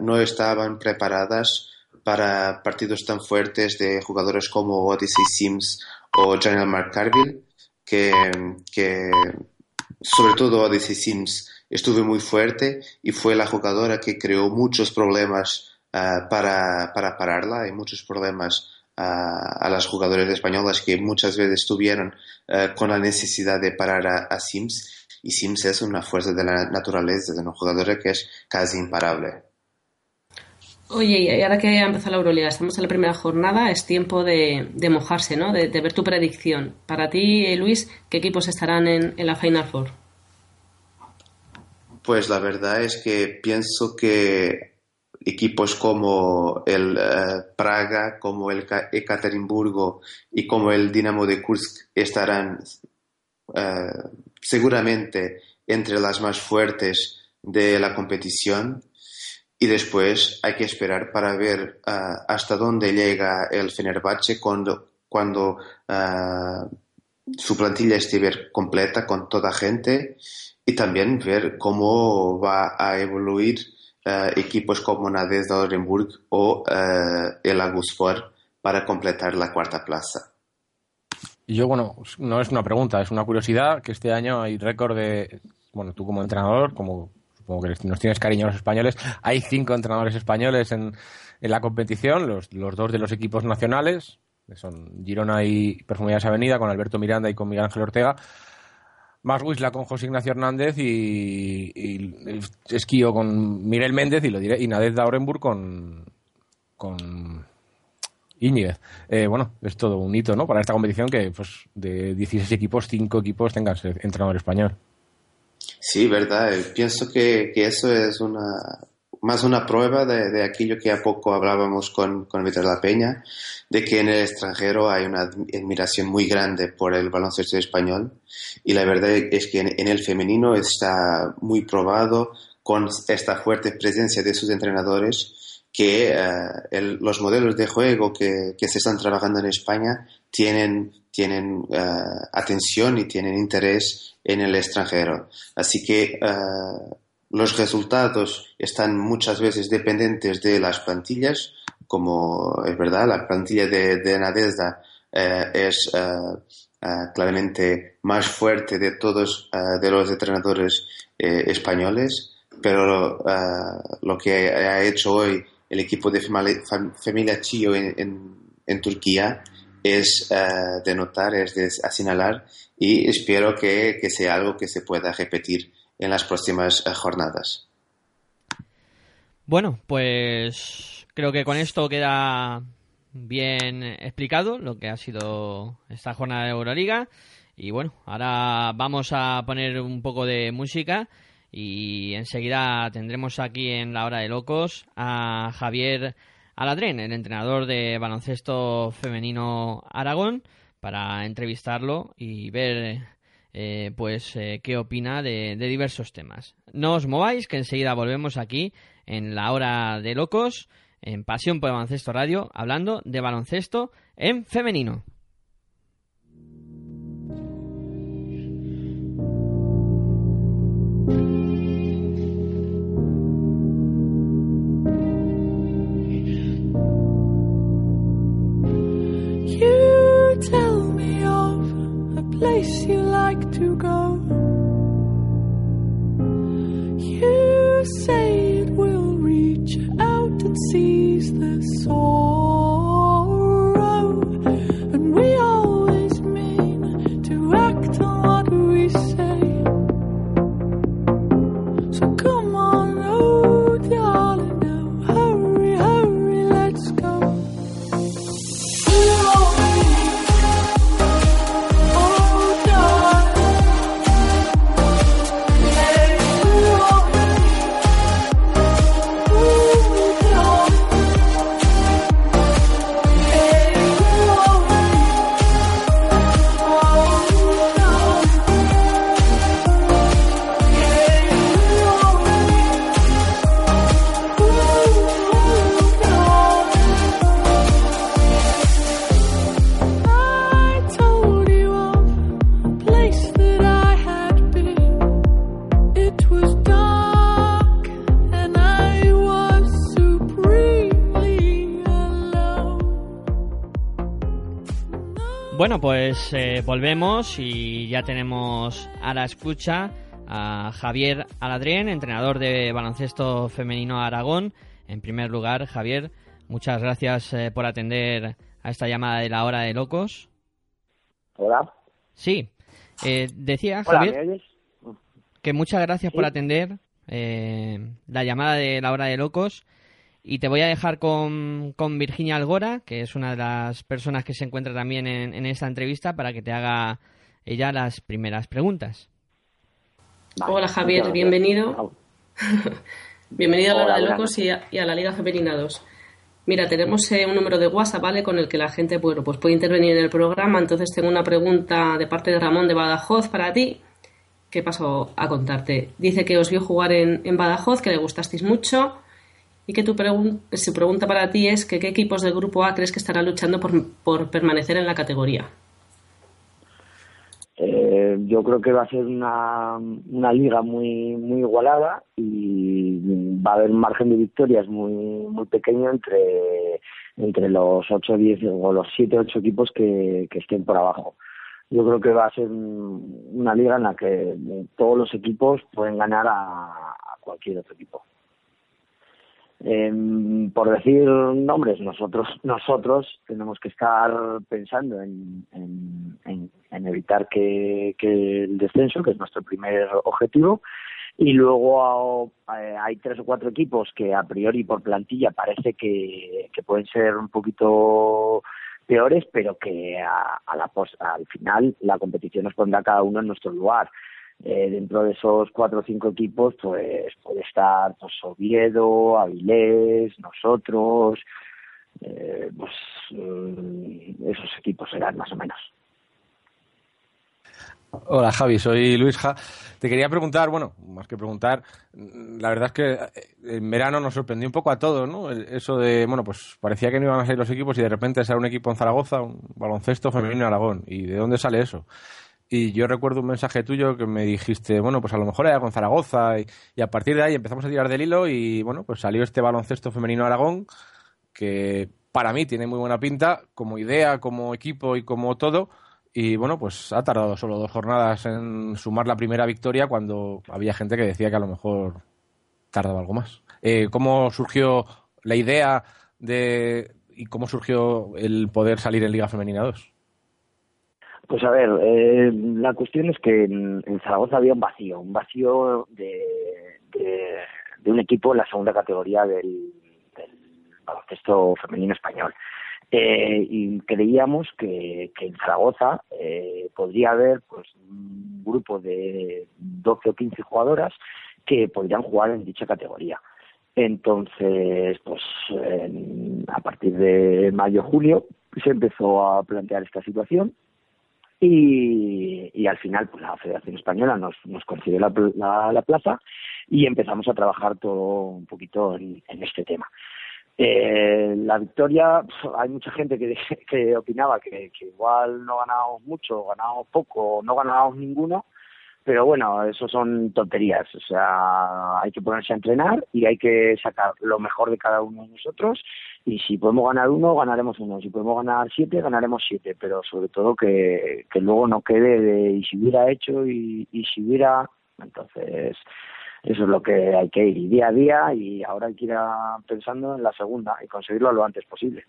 no estaban preparadas para partidos tan fuertes de jugadores como Odyssey Sims o General Mark Carville, que, que sobre todo Odyssey Sims estuvo muy fuerte y fue la jugadora que creó muchos problemas ah, para, para pararla y muchos problemas a, a las jugadoras españolas que muchas veces estuvieron ah, con la necesidad de parar a, a Sims y Sims es una fuerza de la naturaleza de una jugadora que es casi imparable. Oye, y ahora que ha empezado la Euroliga, estamos en la primera jornada, es tiempo de, de mojarse, ¿no? De, de ver tu predicción. Para ti, eh, Luis, ¿qué equipos estarán en, en la Final Four? Pues la verdad es que pienso que equipos como el eh, Praga, como el Ka- Ekaterimburgo y como el Dinamo de Kursk estarán eh, seguramente entre las más fuertes de la competición. Y después hay que esperar para ver ah, hasta dónde llega el Fenerbahce cuando, cuando su plantilla esté completa con toda gente y también ver cómo va a evoluir eh, equipos como Nadezhda Orenburg o eh, el Aguspor para completar la cuarta plaza. Yo, bueno, no es una pregunta, es una curiosidad que este año hay récord de, bueno, tú como entrenador, como supongo que nos tienes cariño a los españoles, hay cinco entrenadores españoles en, en la competición, los, los dos de los equipos nacionales, que son Girona y Perfumerías Avenida, con Alberto Miranda y con Miguel Ángel Ortega, más Wisla con José Ignacio Hernández y, y Esquío con Miguel Méndez y lo diré, y Nadez Orenburg con, con Íñiguez. Eh, bueno, es todo un hito, ¿no? Para esta competición que, pues, de 16 equipos, 5 equipos tengan entrenador español. Sí, verdad. Eh, Pienso que, que eso es una más una prueba de, de aquello que a poco hablábamos con, con Víctor La Peña, de que en el extranjero hay una admiración muy grande por el baloncesto español y la verdad es que en, en el femenino está muy probado con esta fuerte presencia de sus entrenadores que eh, el- los modelos de juego que, que se están trabajando en España tienen, tienen eh, atención y tienen interés en el extranjero. Así que eh, los resultados están muchas veces dependientes de las plantillas, como es verdad, la plantilla de, de Nadezhda eh, es eh, eh, claramente más fuerte de todos de los entrenadores españoles, pero lo que ha hecho hoy el equipo de Familia Chio en, Turquía es de notar, es de asinalar y espero que, que sea algo que se pueda repetir en las próximas eh, jornadas. Bueno, pues creo que con esto queda bien explicado lo que ha sido esta jornada de Euroliga. Y bueno, ahora vamos a poner un poco de música y enseguida tendremos aquí en la hora de locos a Javier Aladrén, el entrenador de baloncesto femenino Aragón, para entrevistarlo y ver eh, pues eh, qué opina de, diversos temas. No os mováis, que enseguida volvemos aquí en la hora de locos, en Pasión por el Baloncesto Radio, hablando de baloncesto en femenino. Place you like to go. You say it will reach out and seize the sorrow Bueno, pues eh, volvemos y ya tenemos a la escucha a Javier Aladrien, entrenador de baloncesto femenino Aragón. En primer lugar, Javier, muchas gracias eh, por atender a esta llamada de la hora de locos. Hola. Sí, eh, decía Hola, Javier ¿me oyes? que muchas gracias por atender eh, la llamada de la hora de locos. Y te voy a dejar con, con Virginia Algora, que es una de las personas que se encuentra también en, en esta entrevista, para que te haga ella las primeras preguntas. Hola Javier, bienvenido. (laughs) bienvenido a la hora de locos y a, y a la Liga Femenina 2. Mira, tenemos eh, un número de WhatsApp, ¿vale? Con el que la gente bueno, pues puede intervenir en el programa. Entonces tengo una pregunta de parte de Ramón de Badajoz para ti. ¿Qué pasó a contarte? Dice que os vio jugar en, en Badajoz, que le gustasteis mucho y que tu pregun- su pregunta para ti es que qué equipos del Grupo A crees que estarán luchando por, por permanecer en la categoría. Eh, yo creo que va a ser una, una liga muy muy igualada y va a haber margen de victorias muy muy pequeño entre entre los 8 10 o los 7 8 equipos que, que estén por abajo. Yo creo que va a ser un- una liga en la que todos los equipos pueden ganar a cualquier otro equipo. Em, por decir nombres, nosotros nosotros tenemos que estar pensando en, en, evitar que, que el descenso, que es nuestro primer objetivo, y luego eh, hay tres o cuatro equipos que a priori por plantilla parece que, que pueden ser un poquito peores, pero que a, a la al final la competición nos pondrá cada uno en nuestro lugar. Eh, dentro de esos cuatro o cinco equipos, pues puede estar pues, Oviedo, Avilés, nosotros, eh, pues mm, esos equipos serán más o menos. Hola Javi, soy Luisja. Te quería preguntar, bueno, más que preguntar, mm, la verdad es que eh, en verano nos sorprendió un poco a todos, ¿no? Eso de, bueno, pues parecía que no iban a ser los equipos y de repente sale un equipo en Zaragoza, un baloncesto femenino en Aragón. ¿Y de dónde sale eso? Y yo recuerdo un mensaje tuyo que me dijiste, bueno, pues a lo mejor era con Zaragoza y, a partir de ahí empezamos a tirar del hilo y, bueno, pues salió este baloncesto femenino Aragón que para mí tiene muy buena pinta como idea, como equipo y como todo. Y bueno, pues ha tardado solo dos jornadas en sumar la primera victoria cuando había gente que decía que a lo mejor tardaba algo más. Eh, ¿Cómo surgió la idea de y cómo surgió el poder salir en Liga Femenina 2? Pues a ver, eh, la cuestión es que en, en Zaragoza había un vacío, un vacío de, de, un equipo en la segunda categoría del, baloncesto femenino español. Eh, y creíamos que, que en Zaragoza eh, podría haber pues un grupo de 12 o 15 jugadoras que podrían jugar en dicha categoría. Entonces, pues a partir de mayo-julio se empezó a plantear esta situación y, y al final pues la Federación Española nos, nos concedió la, la, la plaza y empezamos a trabajar todo un poquito en, este tema. Eh, la victoria, hay mucha gente que, (laughs) que opinaba que, que igual no ganábamos mucho, ganábamos poco, no ganábamos ninguno, pero bueno, eso son tonterías. O sea, hay que ponerse a entrenar y hay que sacar lo mejor de cada uno de nosotros. Y si podemos ganar uno, ganaremos uno. Si podemos ganar siete, ganaremos siete. Pero sobre todo que, que luego no quede de y si hubiera hecho y, y si hubiera. Entonces, eso es lo que hay que ir día a día. Y ahora hay que ir pensando en la segunda y conseguirlo lo antes posible.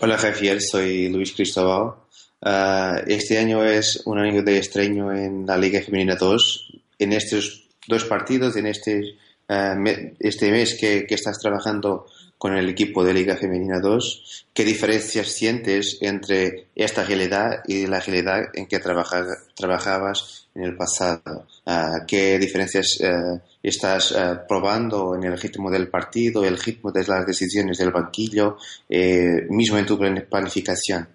Hola Javier, soy Luis Cristóbal. Ah, este año es un año de estreno en la Liga Femenina 2. En estos dos partidos, en este, ah, este mes que estás trabajando con el equipo de Liga Femenina 2, ¿qué diferencias sientes entre esta realidad y la realidad en que trabaja- trabajabas en el pasado? Ah, ¿Qué diferencias ah, estás ah, probando en el ritmo del partido, el ritmo de las decisiones del banquillo, eh, mismo en tu plan- planificación?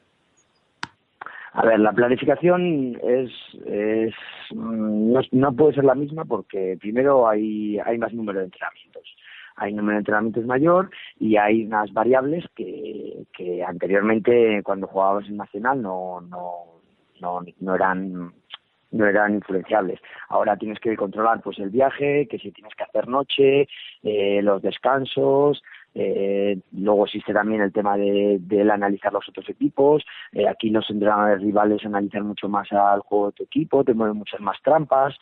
A ver, la planificación es, es mm, no, no puede ser la misma porque primero hay, hay más número de entrenamientos. Hay número de entrenamientos mayor y hay unas variables que, que anteriormente cuando jugabas en Nacional no, no, no, no eran no eran influenciables. Ahora tienes que controlar pues el viaje, que si tienes que hacer noche, eh, los descansos, Eh, luego existe también el tema de, del analizar los otros equipos. Eh, aquí los entrenadores rivales analizan mucho más al juego de tu equipo, te mueven muchas más trampas.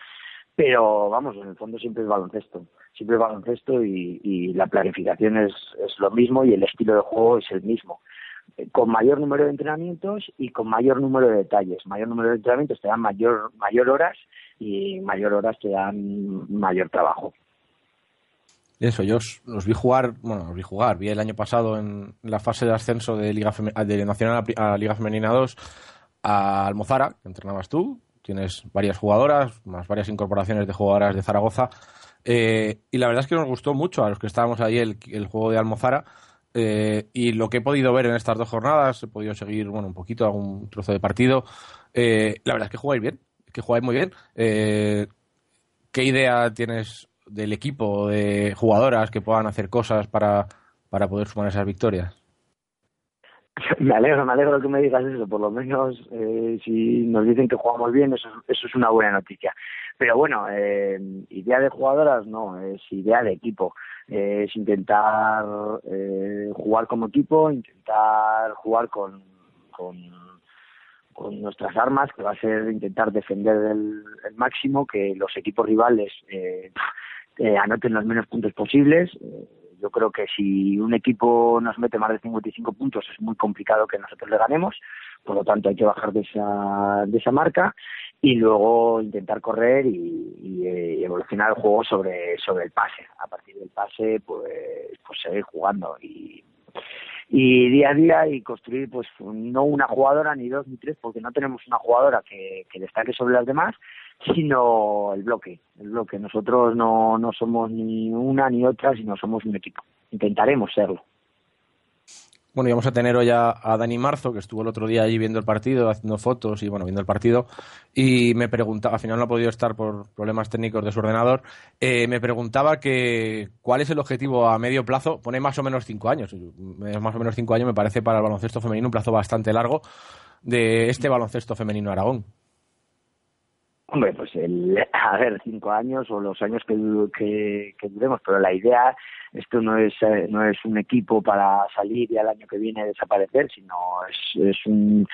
Pero vamos, en el fondo siempre es baloncesto. Siempre es baloncesto y, la planificación es, es lo mismo y el estilo de juego es el mismo eh, con mayor número de entrenamientos y con mayor número de detalles. Mayor número de entrenamientos te dan mayor, mayor horas y mayor horas te dan mayor trabajo. Eso, yo os, vi jugar, bueno, os vi jugar, vi el año pasado en la fase de ascenso de Liga Feme- de Nacional a Liga Femenina 2 a Almozara, que entrenabas tú, tienes varias jugadoras, más varias incorporaciones de jugadoras de Zaragoza, eh, y la verdad es que nos gustó mucho a los que estábamos ahí el, el juego de Almozara, eh, y lo que he podido ver en estas dos jornadas, he podido seguir, bueno, un poquito, algún trozo de partido, eh, la verdad es que jugáis bien, que jugáis muy bien. Eh, ¿Qué idea tienes del equipo, de jugadoras que puedan hacer cosas para, para poder sumar esas victorias? (laughs) Me alegro, me alegro que me digas eso. Por lo menos, eh, si nos dicen que jugamos bien, eso, eso es una buena noticia. Pero bueno, eh, idea de jugadoras no, es idea de equipo. Eh, es intentar eh, jugar como equipo, intentar jugar con, con, con nuestras armas, que va a ser intentar defender el, el máximo, que los equipos rivales eh, (laughs) anoten los menos puntos posibles. Yo creo que si un equipo nos mete más de 55 puntos es muy complicado que nosotros le ganemos, por lo tanto hay que bajar de esa, de esa marca y luego intentar correr y, eh, evolucionar el juego sobre, sobre el pase. A partir del pase, pues, pues seguir jugando y, y día a día y construir pues no una jugadora ni dos ni tres porque no tenemos una jugadora que destaque sobre las demás sino el bloque el bloque nosotros no, no somos ni una ni otra sino somos un equipo intentaremos serlo Bueno, y vamos a tener hoy a, a Dani Marzo, que estuvo el otro día allí viendo el partido, haciendo fotos y bueno, viendo el partido. Y me preguntaba, al final no ha podido estar por problemas técnicos de su ordenador. eh, me preguntaba que cuál es el objetivo a medio plazo. Pone más o menos cinco años. Más o menos cinco años me parece para el baloncesto femenino un plazo bastante largo de este baloncesto femenino Aragón. Hombre, pues el, (laughs) a ver, cinco años o los años que, que, que duremos, pero la idea, esto no es, eh, no es un equipo para salir y al año que viene desaparecer, sino es, es, un,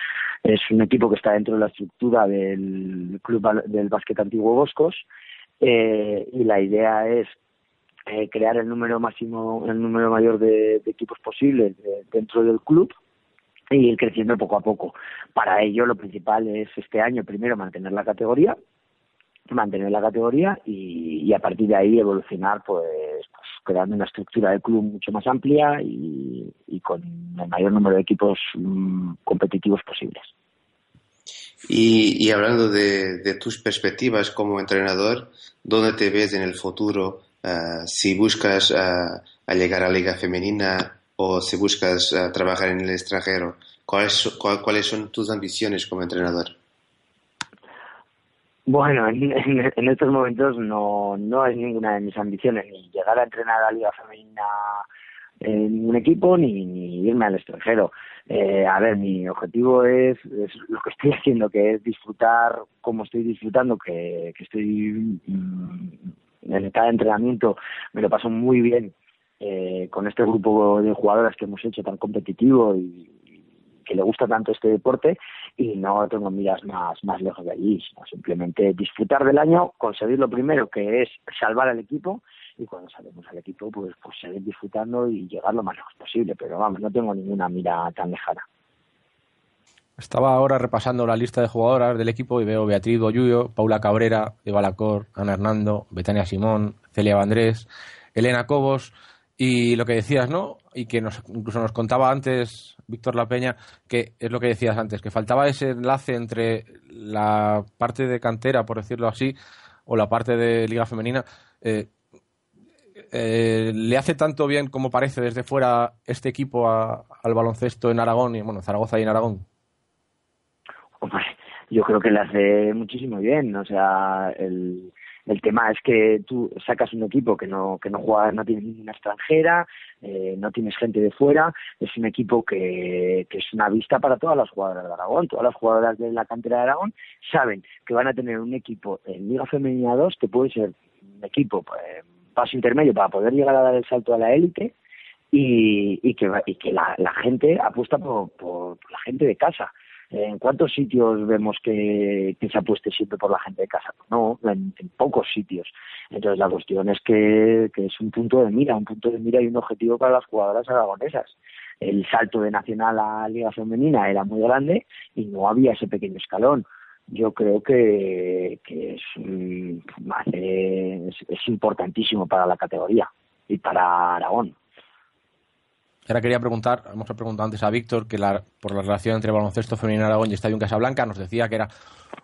es un equipo que está dentro de la estructura del Club del Básquet Antiguo Boscos eh, y la idea es eh, crear el número máximo, el número mayor de, de equipos posibles de- dentro del club y ir creciendo poco a poco. Para ello, lo principal es este año, primero, mantener la categoría, mantener la categoría y, a partir de ahí evolucionar, pues, pues, creando una estructura de club mucho más amplia y, con el mayor número de equipos mm, competitivos posibles. Y, y hablando de, tus perspectivas como entrenador, ¿dónde te ves en el futuro? Ah, si buscas ah, a llegar a Liga Femenina o si buscas ah, trabajar en el extranjero, ¿cuáles, cuál- ¿cuáles son tus ambiciones como entrenador? Bueno, en, estos momentos no, no es ninguna de mis ambiciones ni llegar a entrenar a Liga Femenina en ningún equipo ni, ni irme al extranjero. Eh, a ver, mi objetivo es, es lo que estoy (laughs) haciendo, que es disfrutar como estoy disfrutando, que, que estoy mm, en cada entrenamiento me lo paso muy bien eh, con este grupo de jugadoras que hemos hecho tan competitivo y, que le gusta tanto este deporte y no tengo miras más, más lejos de allí, sino simplemente disfrutar del año, conseguir lo primero que es salvar al equipo y cuando salemos al equipo pues, pues seguir disfrutando y llegar lo más lejos posible, pero vamos, no tengo ninguna mira tan lejana. Estaba ahora repasando la lista de jugadoras del equipo y veo Beatriz Boyuyo, Paula Cabrera, Eva Lacor, Ana Hernando, Betania Simón, Celia Vandrés, Elena Cobos y lo que decías, ¿no? Y que nos, incluso nos contaba antes Víctor La Peña, que es lo que decías antes, que faltaba ese enlace entre la parte de cantera, por decirlo así, o la parte de Liga Femenina. Eh, eh, ¿Le hace tanto bien como parece desde fuera este equipo al baloncesto en Aragón y bueno, Zaragoza y en Aragón? Hombre, yo creo que le hace muchísimo bien. O sea, el, el tema es que tú sacas un equipo que no que no juega, no tiene ninguna extranjera, eh, no tienes gente de fuera, es un equipo que, que es una vista para todas las jugadoras de Aragón. Todas las jugadoras de la cantera de Aragón saben que van a tener un equipo en Liga Femenina 2 que puede ser un equipo pues, paso intermedio para poder llegar a dar el salto a la élite y, y que, y que la, la gente apuesta por, por la gente de casa. ¿En cuántos sitios vemos que, que se apueste siempre por la gente de casa? Pues no, en, pocos sitios. Entonces la cuestión es que, es un punto de mira, un punto de mira y un objetivo para las jugadoras aragonesas. El salto de Nacional a Liga Femenina era muy grande y no había ese pequeño escalón. Yo creo que, es, es, es importantísimo para la categoría y para Aragón. Ahora quería preguntar, hemos preguntado antes a Víctor que la, por la relación entre baloncesto femenino Aragón y Estadio en Casablanca nos decía que era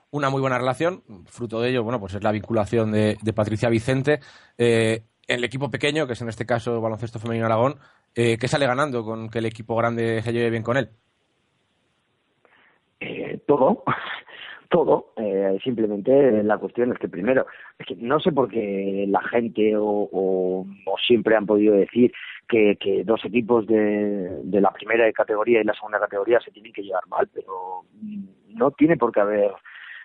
una muy buena relación. Fruto de ello, bueno, pues es la vinculación de, Patricia Vicente. Eh, el equipo pequeño, que es en este caso baloncesto femenino Aragón, eh, ¿qué sale ganando con que el equipo grande se lleve bien con él? Eh, todo, todo. Eh, simplemente la cuestión es que primero, es que no sé por qué la gente o, o- o siempre han podido decir que, que dos equipos de, de la primera categoría y la segunda categoría se tienen que llevar mal, pero no tiene por qué haber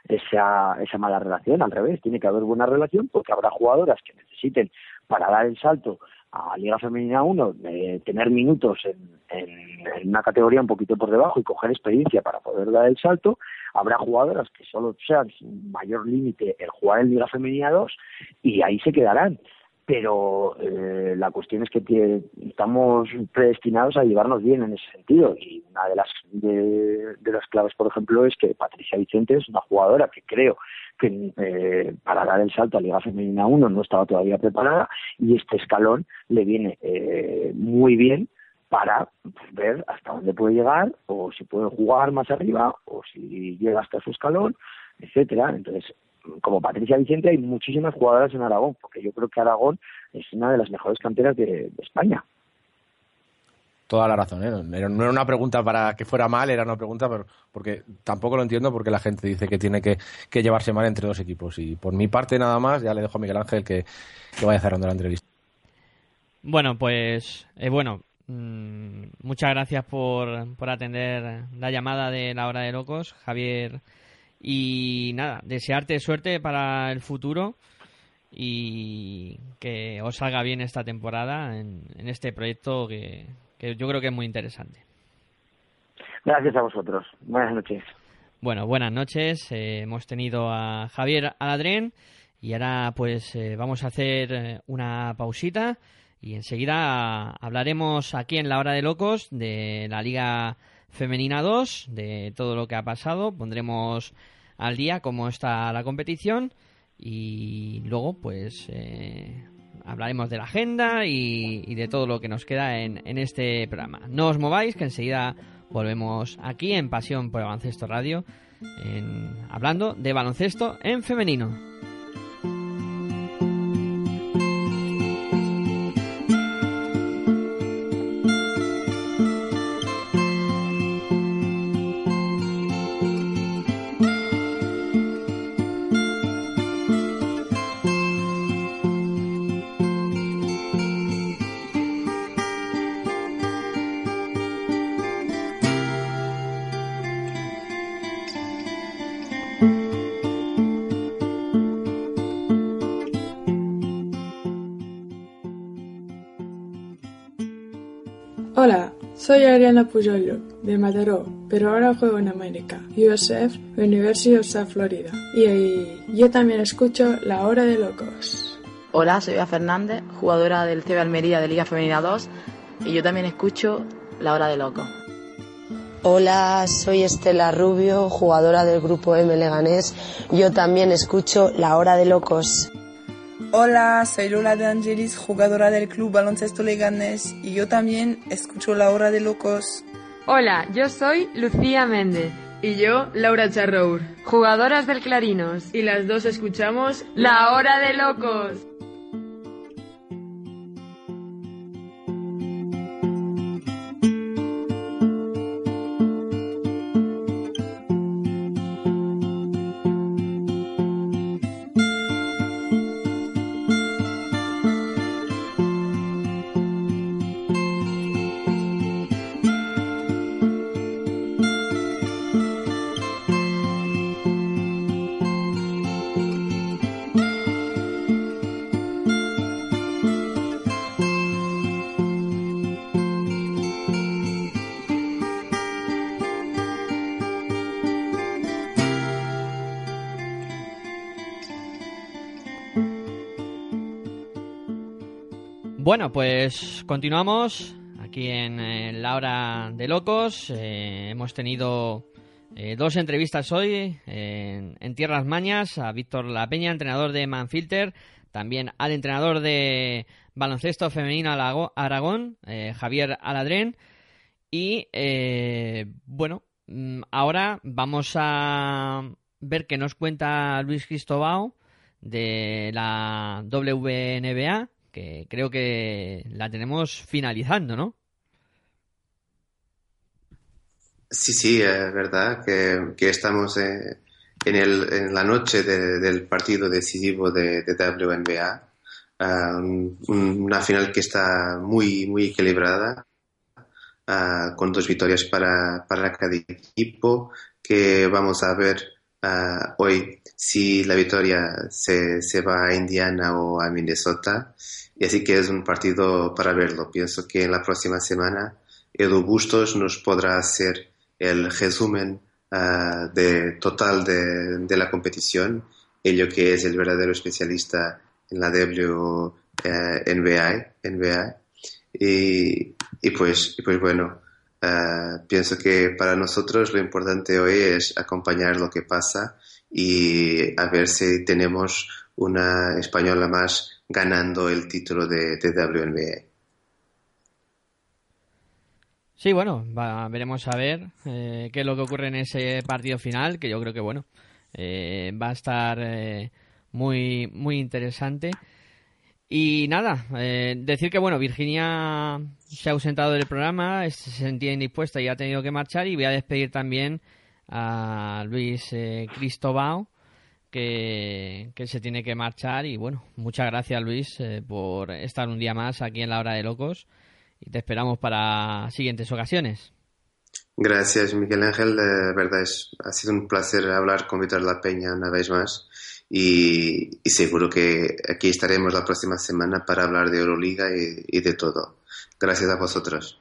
esa, esa mala relación, al revés, tiene que haber buena relación porque habrá jugadoras que necesiten para dar el salto a Liga Femenina 1, eh, tener minutos en, en- en una categoría un poquito por debajo y coger experiencia para poder dar el salto. Habrá jugadoras que solo sean su mayor límite el jugar en Liga Femenina 2 y ahí se quedarán. Pero eh, la cuestión es que estamos predestinados a llevarnos bien en ese sentido. Y una de las, de, las claves, por ejemplo, es que Patricia Vicente es una jugadora que creo que eh, para dar el salto a Liga Femenina 1 no estaba todavía preparada y este escalón le viene eh, muy bien para ver hasta dónde puede llegar o si puede jugar más arriba o si llega hasta su escalón, etcétera. Entonces, como Patricia Vicente hay muchísimas jugadoras en Aragón, porque yo creo que Aragón es una de las mejores canteras de, de España. Toda la razón, ¿eh? No era una pregunta para que fuera mal, era una pregunta pero- porque tampoco lo entiendo porque la gente dice que tiene que, que llevarse mal entre dos equipos. Y por mi parte nada más, ya le dejo a Miguel Ángel que, que vaya cerrando la entrevista. Bueno, pues eh, bueno, mm, muchas gracias por, por atender la llamada de la hora de locos, Javier. Y nada, desearte suerte para el futuro y que os salga bien esta temporada en, en este proyecto que, que yo creo que es muy interesante. Gracias a vosotros. Buenas noches. Bueno, buenas noches. Eh, hemos tenido a Javier Aladrén y ahora pues eh, vamos a hacer eh, una pausita y enseguida hablaremos aquí en la hora de locos de la Liga Femenina 2, de todo lo que ha pasado. Pondremos al día cómo está la competición y luego pues eh, hablaremos de la agenda y, y de todo lo que nos queda en, en este programa. No os mováis, que enseguida volvemos aquí en Pasión por Baloncesto Radio, en- hablando de baloncesto en femenino. De Mataró, pero ahora juego en América, USF, University of South Florida. Y, y yo también escucho La Hora de Locos. Hola, soy Eva Fernández, jugadora del CB Almería de Liga Femenina 2 y yo también escucho La Hora de Loco. Hola, soy Estela Rubio, jugadora del grupo M Leganés. Yo también escucho La Hora de Locos. Hola, soy Lola de Angelis, jugadora del Club Baloncesto Leganés y yo también escucho La Hora de Locos. Hola, yo soy Lucía Méndez. Y yo, Laura Charrour. Jugadoras del Clarinos. Y las dos escuchamos La Hora de Locos. Bueno, pues continuamos aquí en, eh, la hora de locos. Eh, hemos tenido eh, dos entrevistas hoy en, Tierras Mañas a Víctor La Peña, entrenador de Manfilter, también al entrenador de baloncesto femenino Aragón, Javier Aladrén. Y bueno, mm, ahora vamos a ver qué nos cuenta Luis Cristobao de la WNBA, que creo que la tenemos finalizando, ¿no? Sí, sí, es verdad que, que estamos eh, en, el, en la noche de- del partido decisivo de, de WNBA. Ah, un- un- una final que está muy, muy equilibrada, ah, con dos victorias para, para cada equipo, que vamos a ver ah, hoy si la victoria se, se va a Indiana o a Minnesota. Y así que es un partido para verlo. Pienso que en la próxima semana Edu Bustos nos podrá hacer el resumen ah, de total de, de la competición, ello que es el verdadero especialista en la WNBA. NBA. Y, y pues, y pues bueno, ah, pienso que para nosotros lo importante hoy es acompañar lo que pasa y a ver si tenemos una española más ganando el título de, de WNBA. Sí, bueno, va- veremos a ver eh, qué es lo que ocurre en ese partido final, que yo creo que bueno, eh, va a estar eh, muy, muy interesante. Y nada, eh, decir que bueno, Virginia se ha ausentado del programa, se sentía indispuesta y ha tenido que marchar y voy a despedir también a Luis eh, Cristobao, que, que se tiene que marchar y bueno, muchas gracias Luis eh, por estar un día más aquí en la hora de locos y te esperamos para siguientes ocasiones. Gracias, Miguel Ángel. De verdad, es, ha sido un placer hablar con Víctor La Peña una vez más. Y, seguro que aquí estaremos la próxima semana para hablar de Euroliga y, y de todo. Gracias a vosotros.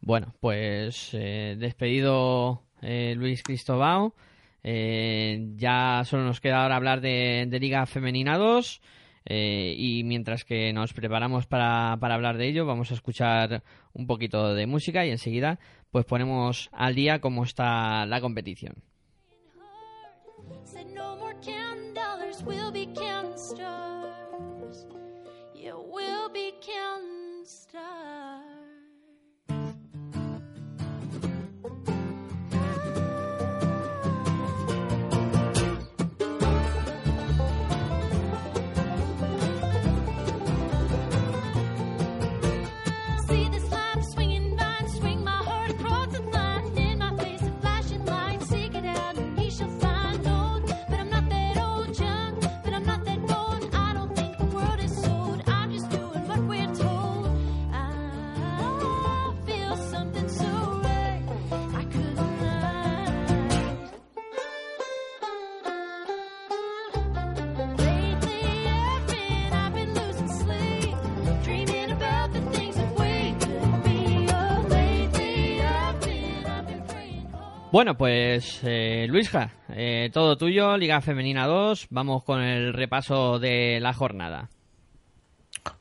Bueno, pues eh, despedido eh, Luis Cristobao. Eh, ya solo nos queda ahora hablar de, de Liga Femenina 2. eh, y mientras que nos preparamos para, para hablar de ello, vamos a escuchar un poquito de música y enseguida pues ponemos al día cómo está la competición. We'll be counting stars. Yeah, we'll be counting stars. Bueno, pues eh, Luisja, eh, todo tuyo, Liga Femenina 2. Vamos con el repaso de la jornada.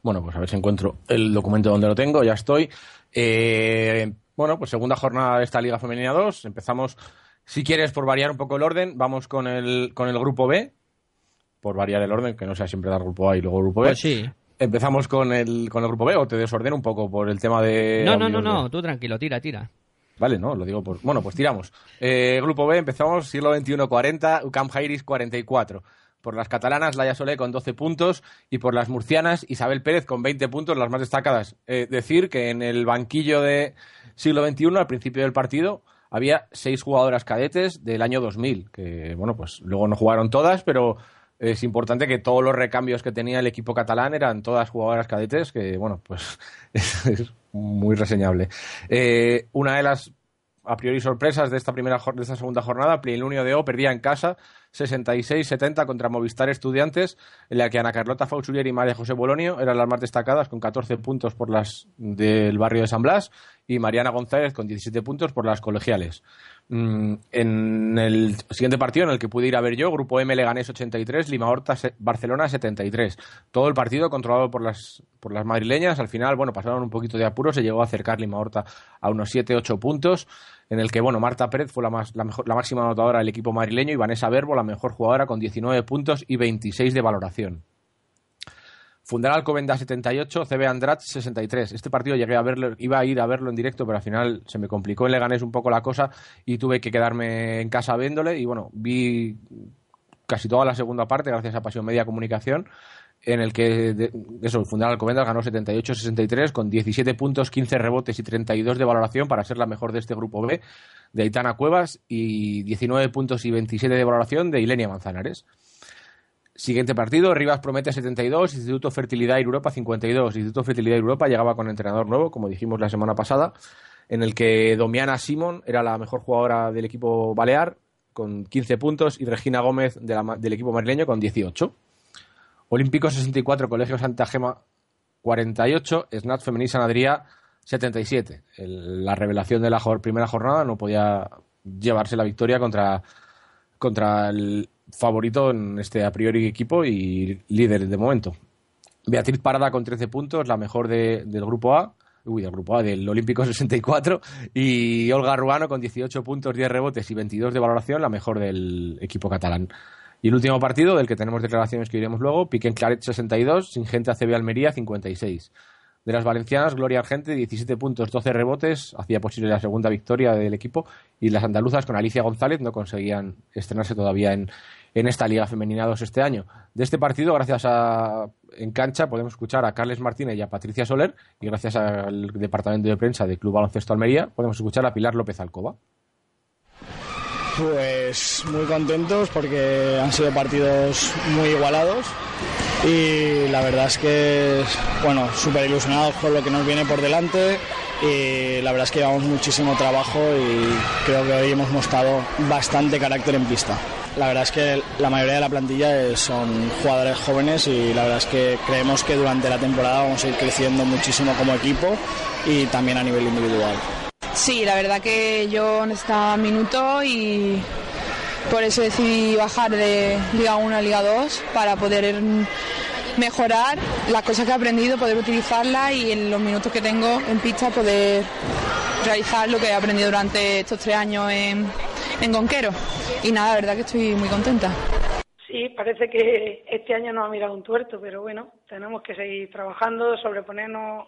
Bueno, pues a ver si encuentro el documento donde lo tengo, ya estoy. Eh, bueno, pues segunda jornada de esta Liga Femenina 2. Empezamos, si quieres, por variar un poco el orden, vamos con el, con el grupo B, por variar el orden, que no sea siempre dar grupo A y luego grupo B. Pues sí. Empezamos con el, con el grupo B o te desordeno un poco por el tema de... No, no, no, no, tú tranquilo, tira, tira. Vale, no, lo digo por... Bueno, pues tiramos. Eh, grupo B, empezamos siglo XXI 40, UCAM Jairis 44. Por las catalanas, Laia Solé con 12 puntos y por las murcianas, Isabel Pérez con 20 puntos, las más destacadas. Eh, decir que en el banquillo de siglo XXI, al principio del partido, había seis jugadoras cadetes del año 2000, que, bueno, pues luego no jugaron todas, pero es importante que todos los recambios que tenía el equipo catalán eran todas jugadoras cadetes, que, bueno, pues (laughs) es, muy reseñable. Eh, una de las a priori sorpresas de esta primera de esta segunda jornada, Plenilunio de O perdía en casa 66-70 contra Movistar Estudiantes, en la que Ana Carlota Fauchurier y María José Bolonio eran las más destacadas con 14 puntos por las del barrio de San Blas y Mariana González con 17 puntos por las colegiales. Mm, En el siguiente partido en el que pude ir a ver yo, Grupo M Leganés 83, Lima Horta Barcelona 73. Todo el partido controlado por las, por las madrileñas. Al final, bueno, pasaron un poquito de apuro, se llegó a acercar Lima Horta a unos 7-8 puntos, en el que, bueno, Marta Pérez fue la, más, la, mejor- la máxima anotadora del equipo madrileño y Vanessa Verbo la mejor jugadora con 19 puntos y 26 de valoración. Fundar Alcobenda 78, CB Andrat 63. Este partido llegué a verlo, iba a ir a verlo en directo, pero al final se me complicó en Leganés un poco la cosa y tuve que quedarme en casa viéndole. Y bueno, vi casi toda la segunda parte gracias a Pasión Media Comunicación, en el que eso, el Fundar Alcobendas ganó 78-63 con 17 puntos, 15 rebotes y 32 de valoración para ser la mejor de este grupo B de Aitana Cuevas y 19 puntos y 27 de valoración de Ilenia Manzanares. Siguiente partido, Rivas Promete 72, Instituto Fertilidad Europa 52. Instituto Fertilidad Europa llegaba con entrenador nuevo, como dijimos la semana pasada, en el que Domiana Simon era la mejor jugadora del equipo balear, con 15 puntos, y Regina Gómez de la del equipo madrileño con 18. Olímpico 64, Colegio Santa Gema 48, Snat Femení San Adrià 77. El- la revelación de la primera jornada no podía llevarse la victoria contra, contra el favorito en este a priori equipo y líder de momento. Beatriz Parada con 13 puntos, la mejor de- del grupo A, uy, del grupo A, del Olímpico (laughs) 64, y Olga Ruano con 18 puntos, 10 rebotes y 22 de valoración, la mejor del equipo catalán. Y el último partido, del que tenemos declaraciones que iremos luego, Piquen Claret 62, Singente ACB Almería 56. De las valencianas, Gloria Argente, 17 puntos, 12 rebotes, hacía posible la segunda victoria del equipo. Y las andaluzas con Alicia González no conseguían estrenarse todavía en, en esta Liga Femenina 2 este año. De este partido, gracias a En Cancha, podemos escuchar a Carles Martínez y a Patricia Soler. Y gracias al departamento de prensa del Club Baloncesto Almería, podemos escuchar a Pilar López Alcoba. Pues muy contentos porque han sido partidos muy igualados y la verdad es que, bueno, súper ilusionados con lo que nos viene por delante y la verdad es que llevamos muchísimo trabajo y creo que hoy hemos mostrado bastante carácter en pista. La verdad es que la mayoría de la plantilla son jugadores jóvenes y la verdad es que creemos que durante la temporada vamos a ir creciendo muchísimo como equipo y también a nivel individual. Sí, la verdad que yo necesitaba minutos y por eso decidí bajar de Liga 1 a Liga 2 para poder mejorar las cosas que he aprendido, poder utilizarlas y en los minutos que tengo en pista poder realizar lo que he aprendido durante estos tres años en, en Conquero. Y nada, la verdad que estoy muy contenta. Sí, parece que este año nos ha mirado un tuerto, pero bueno, tenemos que seguir trabajando, sobreponernos.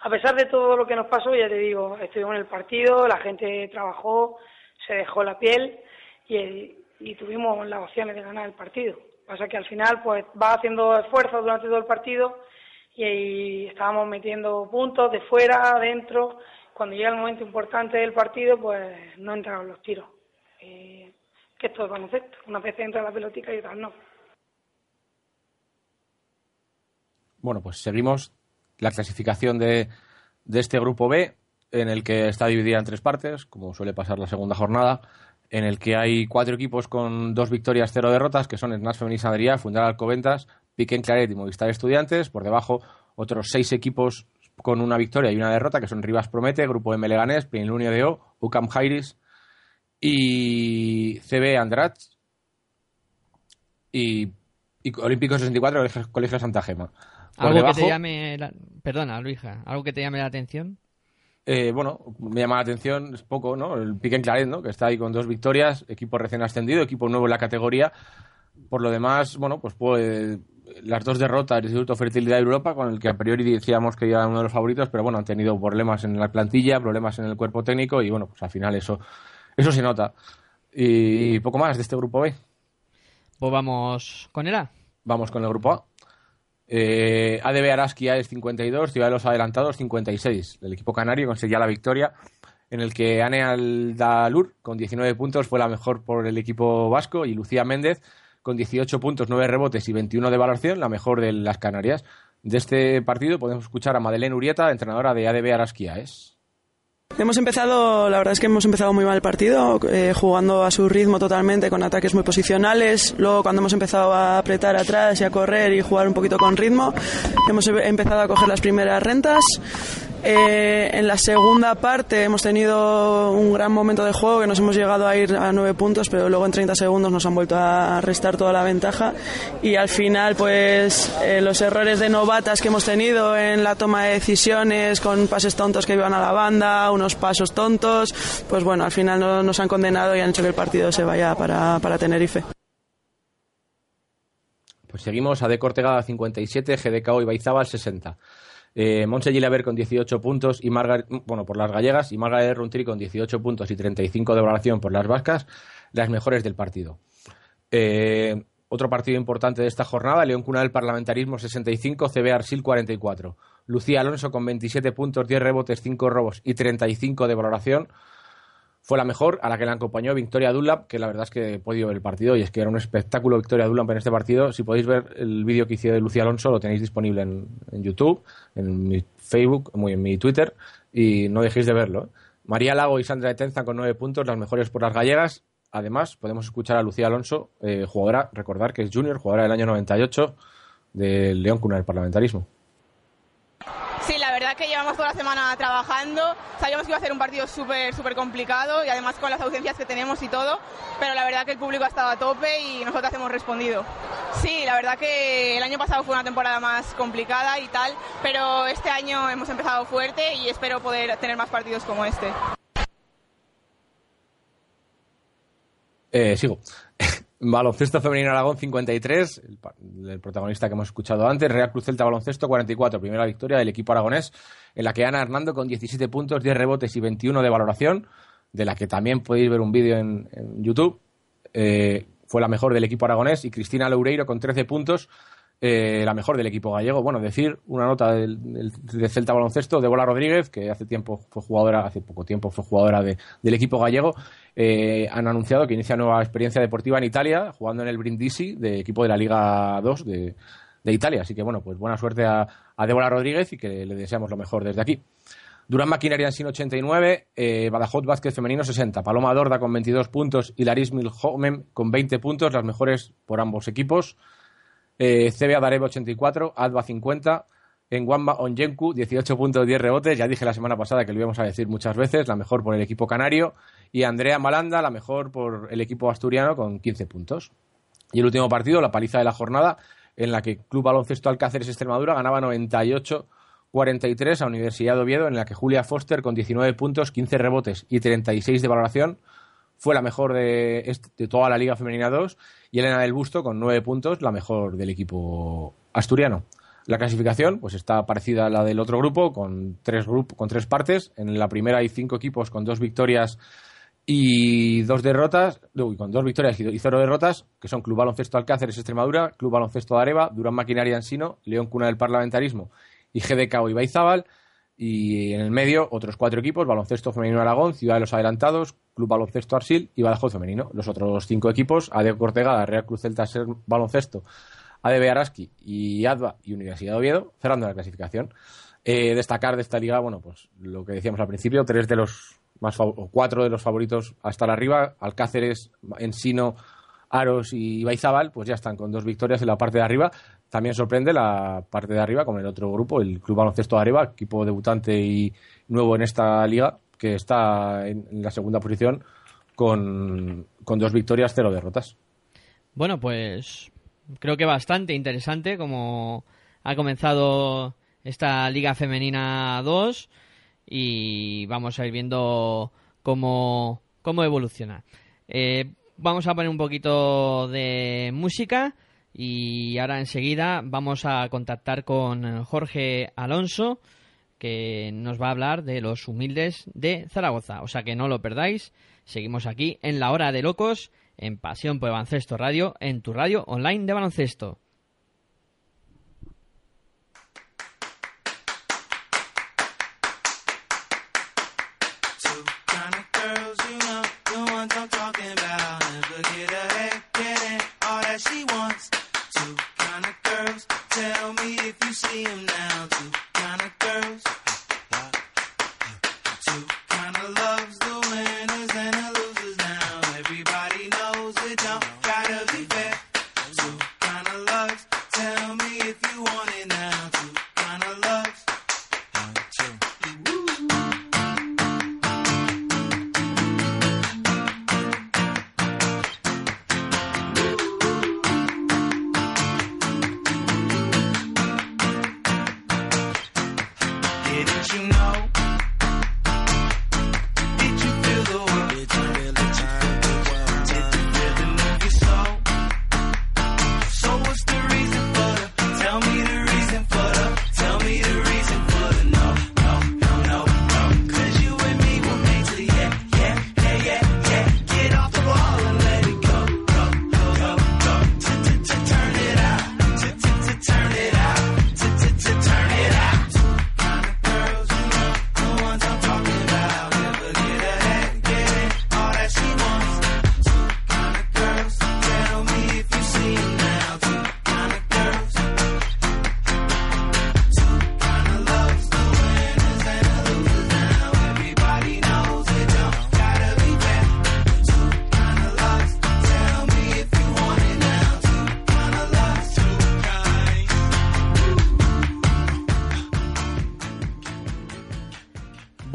A pesar de todo lo que nos pasó, ya te digo, estuvimos en el partido, la gente trabajó, se dejó la piel y, y tuvimos las opciones de ganar el partido. Pasa que al final, pues, va haciendo esfuerzos durante todo el partido y ahí estábamos metiendo puntos de fuera, adentro. Cuando llega el momento importante del partido, pues no entraron los tiros. Eh, que esto es baloncesto. Una vez entra la pelotica y no. Bueno, pues seguimos la clasificación de, de este grupo B, en el que está dividida en tres partes, como suele pasar la segunda jornada, en el que hay cuatro equipos con dos victorias, cero derrotas, que son Snas Femení San Adrià, Fundar Alcobendas, Piquen Claret y Movistar Estudiantes. Por debajo, otros seis equipos con una victoria y una derrota, que son Rivas Promete, Grupo M Leganés, Plenilunio de O, UCAM Jairis y CB Andrat y, y Olímpico 64, Colegio, Colegio Santa Gema. Por ¿Algo que te llame... la- Perdona, Luija, ¿algo que te llame la atención? Eh, bueno, me llama la atención, es poco, ¿no? El Piquen Claret, ¿no? Que está ahí con dos victorias, equipo recién ascendido, equipo nuevo en la categoría. Por lo demás, bueno, pues, pues las dos derrotas del Instituto Fertilidad Europa, con el que a priori decíamos que era uno de los favoritos, pero bueno, han tenido problemas en la plantilla, problemas en el cuerpo técnico y bueno, pues al final eso, eso se nota. Y, y poco más de este grupo B. Pues vamos con el A. Vamos con el grupo A. Eh, ADB Araski es 52, Ciudad de los Adelantados 56. El equipo canario conseguía la victoria en el que Ane Aldalur con 19 puntos fue la mejor por el equipo vasco y Lucía Méndez con 18 puntos, 9 rebotes y 21 de valoración, la mejor de las Canarias. De este partido podemos escuchar a Madeleine Urieta, entrenadora de ADB Araski AES. Hemos empezado, la verdad es que hemos empezado muy mal el partido, eh, jugando a su ritmo totalmente, con ataques muy posicionales. Luego, cuando hemos empezado a apretar atrás y a correr y jugar un poquito con ritmo, hemos em- empezado a coger las primeras rentas Eh, en la segunda parte hemos tenido un gran momento de juego que nos hemos llegado a ir a nueve puntos, pero luego en 30 segundos nos han vuelto a restar toda la ventaja y al final pues eh, los errores de novatas que hemos tenido en la toma de decisiones con pases tontos que iban a la banda, unos pasos tontos, pues bueno, al final no- nos han condenado y han hecho que el partido se vaya para, para Tenerife. Pues seguimos a De Cortega 57, GDKO y Baizábal 60. Eh, Montse Gilaber con 18 puntos y Margaret, bueno, por las gallegas y Margaret Runtri con 18 puntos y 35 de valoración por las vascas, las mejores del partido. Eh, otro partido importante de esta jornada, León Cuna del Parlamentarismo 65, CB Arsil 44. Lucía Alonso con 27 puntos, 10 rebotes, 5 robos y 35 de valoración. Fue la mejor, a la que le acompañó Victoria Dunlap, que la verdad es que he podido ver el partido y es que era un espectáculo Victoria Dunlap en este partido. Si podéis ver el vídeo que hice de Lucía Alonso, lo tenéis disponible en, YouTube, en mi Facebook, muy en mi Twitter, y no dejéis de verlo. ¿eh? María Lago y Sandra de Tenza con 9 puntos, las mejores por las gallegas. Además, podemos escuchar a Lucía Alonso, eh, jugadora, recordar que es junior, jugadora del año 98 del León Cuna del Parlamentarismo. Que llevamos toda la semana trabajando. Sabíamos que iba a ser un partido súper, súper complicado y además con las ausencias que tenemos y todo. Pero la verdad que el público ha estado a tope y nosotros hemos respondido. Sí, la verdad que el año pasado fue una temporada más complicada y tal, pero este año hemos empezado fuerte y espero poder tener más partidos como este. Eh, sigo. (laughs) Baloncesto femenino Aragón 53, el, el protagonista que hemos escuchado antes. Real Cruz Celta Baloncesto 44, primera victoria del equipo aragonés, en la que Ana Hernando con 17 puntos, 10 rebotes y 21 de valoración, de la que también podéis ver un vídeo en, en YouTube. Eh, fue la mejor del equipo aragonés y Cristina Loureiro con 13 puntos, eh, la mejor del equipo gallego. Bueno, decir una nota del, del- Celta Baloncesto, de Rodríguez, que hace tiempo fue jugadora, hace poco tiempo fue jugadora de- del equipo gallego. Eh, han anunciado que inicia nueva experiencia deportiva en Italia, jugando en el Brindisi, de equipo de la Liga 2 de, de Italia. Así que bueno, pues buena suerte a, a Débora Rodríguez y que le deseamos lo mejor desde aquí. Durán Maquinaria en 89, eh, Badajoz Vázquez femenino 60, Paloma Dorda con 22 puntos y Laris Milhomem con 20 puntos, las mejores por ambos equipos. Eh, CBA Darebe 84, Adva 50, en Wamba Onyenku 18 puntos 10 rebotes, ya dije la semana pasada que lo íbamos a decir muchas veces, la mejor por el equipo canario, y Andrea Malanda, la mejor por el equipo asturiano con 15 puntos. Y el último partido, la paliza de la jornada, en la que Club Baloncesto Alcáceres Extremadura ganaba 98-43 a Universidad de Oviedo, en la que Julia Foster con 19 puntos, 15 rebotes y 36 de valoración fue la mejor de, de toda la Liga Femenina 2 y Elena del Busto con 9 puntos, la mejor del equipo asturiano. La clasificación pues está parecida a la del otro grupo, con tres, grup- con tres partes. En la primera hay cinco equipos con dos victorias y dos derrotas, con dos victorias y cero derrotas, que son Club Baloncesto Alcáceres Extremadura, Club Baloncesto de Areva, Durán Maquinaria Ensino, León Cuna del Parlamentarismo y GDK Ibaizábal. Y en el medio, otros cuatro equipos, Baloncesto Femenino Aragón, Ciudad de los Adelantados, Club Baloncesto Arsil y Badajoz Femenino. Los otros cinco equipos, AD Cortegada, Real Cruz Celta Ser Baloncesto, ADB Araski y ADVA y Universidad de Oviedo, cerrando la clasificación. Eh, destacar de esta liga, bueno, pues lo que decíamos al principio, tres de los más o cuatro de los favoritos a estar arriba, Alcáceres, Ensino, Aros y Baizábal, pues ya están con dos victorias en la parte de arriba. También sorprende la parte de arriba con el otro grupo, el Club Baloncesto de Arriba, equipo debutante y nuevo en esta liga, que está en, en la segunda posición con, con dos victorias, cero derrotas. Bueno, pues creo que bastante interesante como ha comenzado esta Liga Femenina 2 y vamos a ir viendo cómo, cómo evoluciona. Eh, vamos a poner un poquito de música y ahora enseguida vamos a contactar con Jorge Alonso que nos va a hablar de los humildes de Zaragoza. O sea que no lo perdáis. Seguimos aquí en la hora de locos en Pasión por Baloncesto Radio, en tu radio online de baloncesto.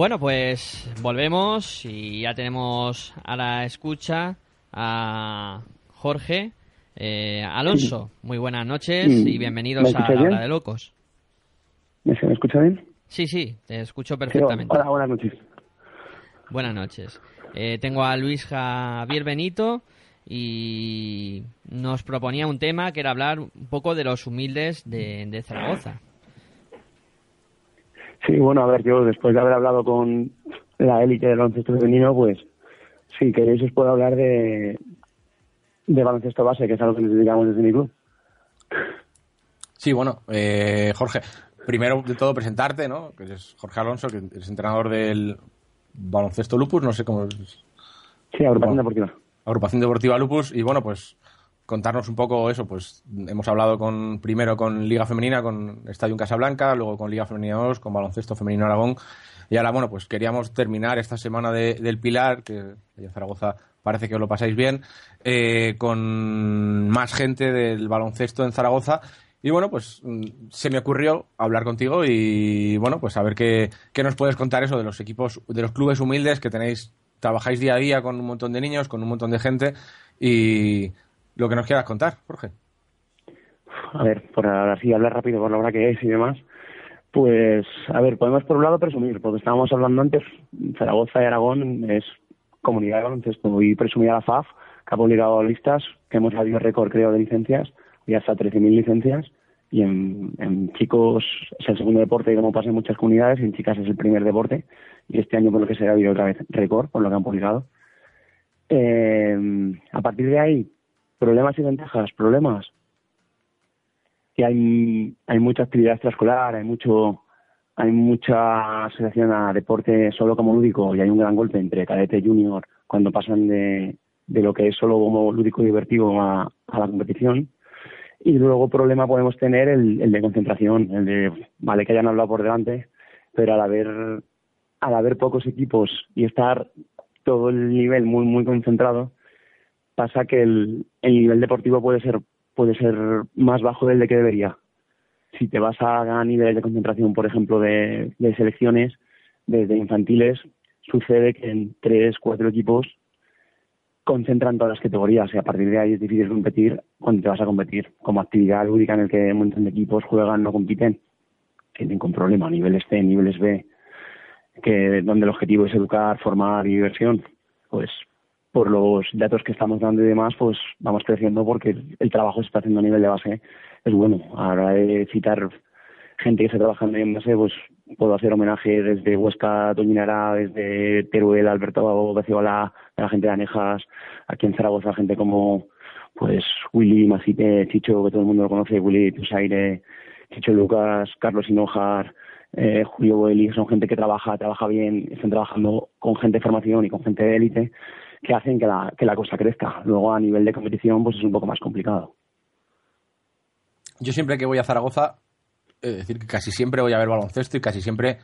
Bueno, pues volvemos y ya tenemos a la escucha a Jorge eh, Alonso. Muy buenas noches y bienvenidos ¿Me a la hora de locos. ¿Me escucha bien? Sí, sí, te escucho perfectamente. hola, buenas noches. Buenas noches. Eh, tengo a Luis Javier Benito y nos proponía un tema que era hablar un poco de los humildes de, de Zaragoza. Sí, bueno, a ver, yo después de haber hablado con la élite del baloncesto femenino, pues si queréis os puedo hablar de, de baloncesto base, que es a lo que nos dedicamos desde mi club. Sí, bueno, eh, Jorge, primero de todo presentarte, ¿no? Que eres Jorge Alonso, que eres entrenador del baloncesto Lupus, no sé cómo es. Sí, agrupación Bueno, deportiva. Agrupación Deportiva Lupus y bueno, pues contarnos un poco eso, pues hemos hablado con primero con Liga Femenina, con Estadio Casablanca, luego con Liga Femenina 2, con Baloncesto Femenino Aragón y ahora bueno, pues queríamos terminar esta semana de- del Pilar, que en Zaragoza parece que os lo pasáis bien, eh, con más gente del baloncesto en Zaragoza y bueno, pues mm, se me ocurrió hablar contigo y bueno, pues a ver qué, qué nos puedes contar eso de los equipos, de los clubes humildes que tenéis, trabajáis día a día con un montón de niños, con un montón de gente y lo que nos quieras contar, Jorge. A ver, por ahora sí, hablar rápido por la hora que es y demás. Pues, a ver, podemos por un lado presumir, porque estábamos hablando antes, Zaragoza y Aragón es comunidad de baloncesto y presumir a la FAF, que ha publicado listas, que hemos habido récord, creo, de licencias, y hasta 13.000 licencias, y en, en chicos es el segundo deporte, como pasa en muchas comunidades, y en chicas es el primer deporte, y este año, por lo que se ha habido otra vez récord, por lo que han publicado. Eh, a partir de ahí, problemas y ventajas, problemas, que hay, hay mucha actividad extraescolar, hay mucho hay mucha asociación a deporte solo como lúdico y hay un gran golpe entre cadete y junior cuando pasan de, lo que es solo como lúdico y divertido a, a la competición. Y luego problema podemos tener el, el de concentración, el de, vale que hayan hablado por delante, pero al haber, al haber pocos equipos y estar todo el nivel muy, muy concentrado, pasa que el, el nivel deportivo puede ser puede ser más bajo del de que debería. Si te vas a, niveles de concentración, por ejemplo, de, de selecciones, desde infantiles, sucede que en tres, cuatro equipos concentran todas las categorías y a partir de ahí es difícil competir cuando te vas a competir. Como actividad lúdica en el que un montón de equipos juegan, no compiten, tienen con problema, niveles C, niveles B, que donde el objetivo es educar, formar y diversión, pues por los datos que estamos dando y demás, pues vamos creciendo porque el, trabajo se está haciendo a nivel de base. Es bueno. A la hora de citar gente que está trabajando en base, pues puedo hacer homenaje desde Huesca, Toñinara, desde Teruel, Alberto Beciola, a la gente de Anejas, aquí en Zaragoza, gente como pues Willy Macite, Chicho, que todo el mundo lo conoce, Willy Tusaire, Chicho Lucas, Carlos Hinojar, eh, Julio Boeli, son gente que trabaja, trabaja bien, están trabajando con gente de formación y con gente de élite que hacen que la, que la cosa crezca. Luego a nivel de competición pues es un poco más complicado. Yo siempre que voy a Zaragoza, es decir, que casi siempre voy a ver baloncesto y casi siempre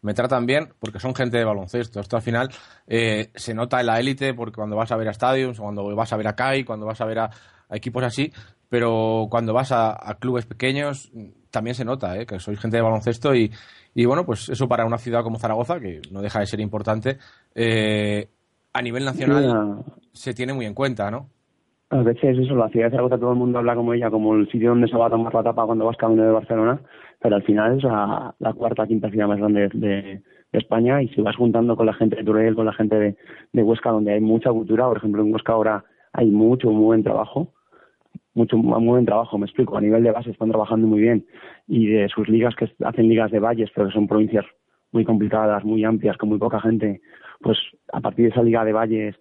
me tratan bien porque son gente de baloncesto. Esto al final eh, se nota en la élite porque cuando vas a ver a estadios, cuando vas a ver a CAI, cuando vas a ver a, equipos así, pero cuando vas a, a clubes pequeños también se nota eh, que sois gente de baloncesto y, y bueno, pues eso para una ciudad como Zaragoza, que no deja de ser importante, eh, a nivel nacional se tiene muy en cuenta, ¿no? A veces eso, la ciudad de Zaragoza todo el mundo habla como ella, como el sitio donde se va a tomar la tapa cuando vas camino de Barcelona, pero al final es la, la cuarta, quinta ciudad más grande de, de España y si vas juntando con la gente de Turel, con la gente de, de Huesca, donde hay mucha cultura, por ejemplo en Huesca ahora hay mucho, muy buen trabajo, mucho, muy buen trabajo, me explico, a nivel de base están trabajando muy bien y de sus ligas que hacen ligas de valles, pero que son provincias muy complicadas, muy amplias, con muy poca gente, pues a partir de esa liga de valles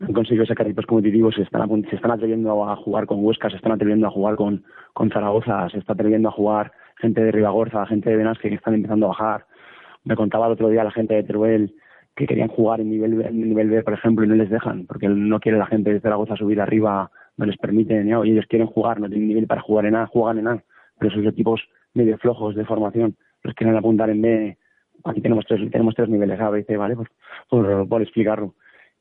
han conseguido sacar equipos competitivos, se están, se están atreviendo a jugar con Huesca, se están atreviendo a jugar con, con Zaragoza, se está atreviendo a jugar gente de Ribagorza, gente de Benasque que están empezando a bajar. Me contaba el otro día la gente de Teruel que querían jugar en nivel, en nivel B, por ejemplo, y no les dejan, porque no quiere la gente de Zaragoza subir arriba, no les permiten, ¿no? y ellos quieren jugar, no tienen nivel para jugar en A, juegan en A, pero esos equipos medio flojos de formación los quieren apuntar en B. Aquí tenemos tres, tenemos tres niveles A, B y C, ¿vale? Pues, por, por explicarlo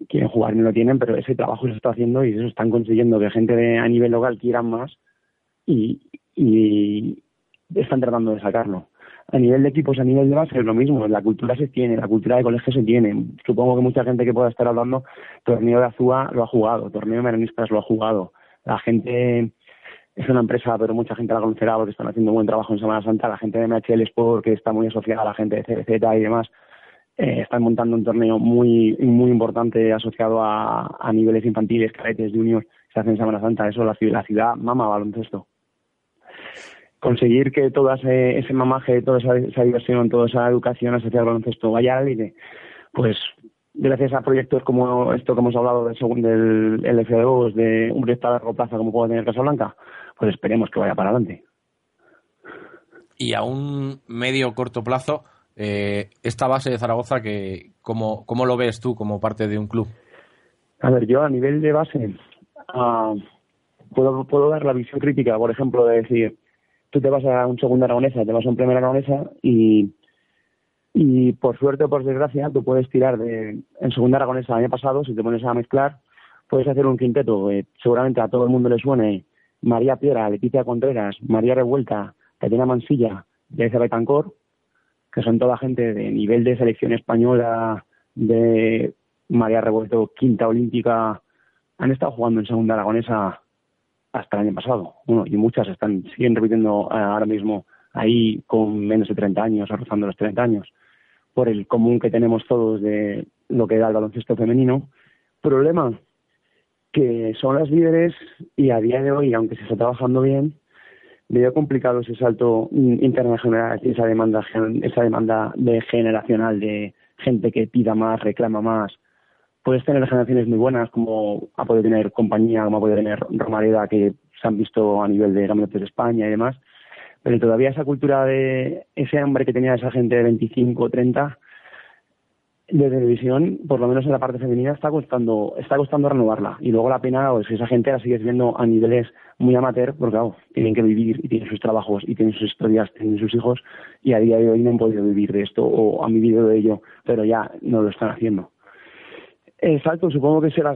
quieren jugar no lo tienen, pero ese trabajo se está haciendo y eso están consiguiendo que gente de, a nivel local quieran más y, y están tratando de sacarlo. a nivel de equipos, a nivel de base es lo mismo, la cultura se tiene, la cultura de colegio se tiene. Supongo que mucha gente que pueda estar hablando, torneo de Azúa lo ha jugado, torneo de Merenistas lo ha jugado. La gente es una empresa, pero mucha gente la conocerá porque están haciendo un buen trabajo en Semana Santa. La gente de MHL Sport, que está muy asociada a la gente de CBZ y demás, eh, están montando un torneo muy muy importante asociado a, a niveles infantiles, cadetes, juniors, se hace en Semana Santa. Eso la, la ciudad mama baloncesto conseguir que todo ese, ese mamaje, toda esa, diversión, toda esa educación asociada al baloncesto vaya a la élite, pues gracias a proyectos como esto que hemos hablado del, del LFO, de un proyecto a largo plazo como puede tener Casablanca, pues esperemos que vaya para adelante. Y a un medio corto plazo, eh, esta base de Zaragoza, que ¿cómo, ¿cómo lo ves tú como parte de un club? A ver, yo a nivel de base ah, puedo, puedo dar la visión crítica, por ejemplo, de decir, tú te vas a un segundo aragonesa, te vas a un primer aragonesa y, y por suerte o por desgracia tú puedes tirar de, en segunda aragonesa el año pasado, si te pones a mezclar, puedes hacer un quinteto, eh, seguramente a todo el mundo le suene María Piera, Leticia Contreras, María Revuelta, Tatiana Mansilla, Teresa Betancor, que son toda gente de nivel de selección española, de María Revuelto, quinta olímpica, han estado jugando en segunda aragonesa hasta el año pasado. Bueno, y muchas están siguen repitiendo eh, ahora mismo ahí con menos de 30 años, rozando los 30 años, por el común que tenemos todos de lo que da el baloncesto femenino. Problema que son las líderes y a día de hoy, aunque se está trabajando bien, veo complicado ese salto internacional esa demanda, esa demanda de generacional de gente que pida más, reclama más. Puedes tener generaciones muy buenas, como ha podido tener compañía, como ha podido tener Romareda, que se han visto a nivel de campeonatos de España y demás, pero todavía esa cultura de ese hambre que tenía esa gente de 25, 30, de televisión, por lo menos en la parte femenina, está costando, está costando renovarla. Y luego la pena es que esa gente la sigues viendo a niveles muy amateur, porque claro, tienen que vivir y tienen sus trabajos y tienen sus historias, tienen sus hijos, y a día de hoy no han podido vivir de esto o han vivido de ello, pero ya no lo están haciendo. El salto supongo que será,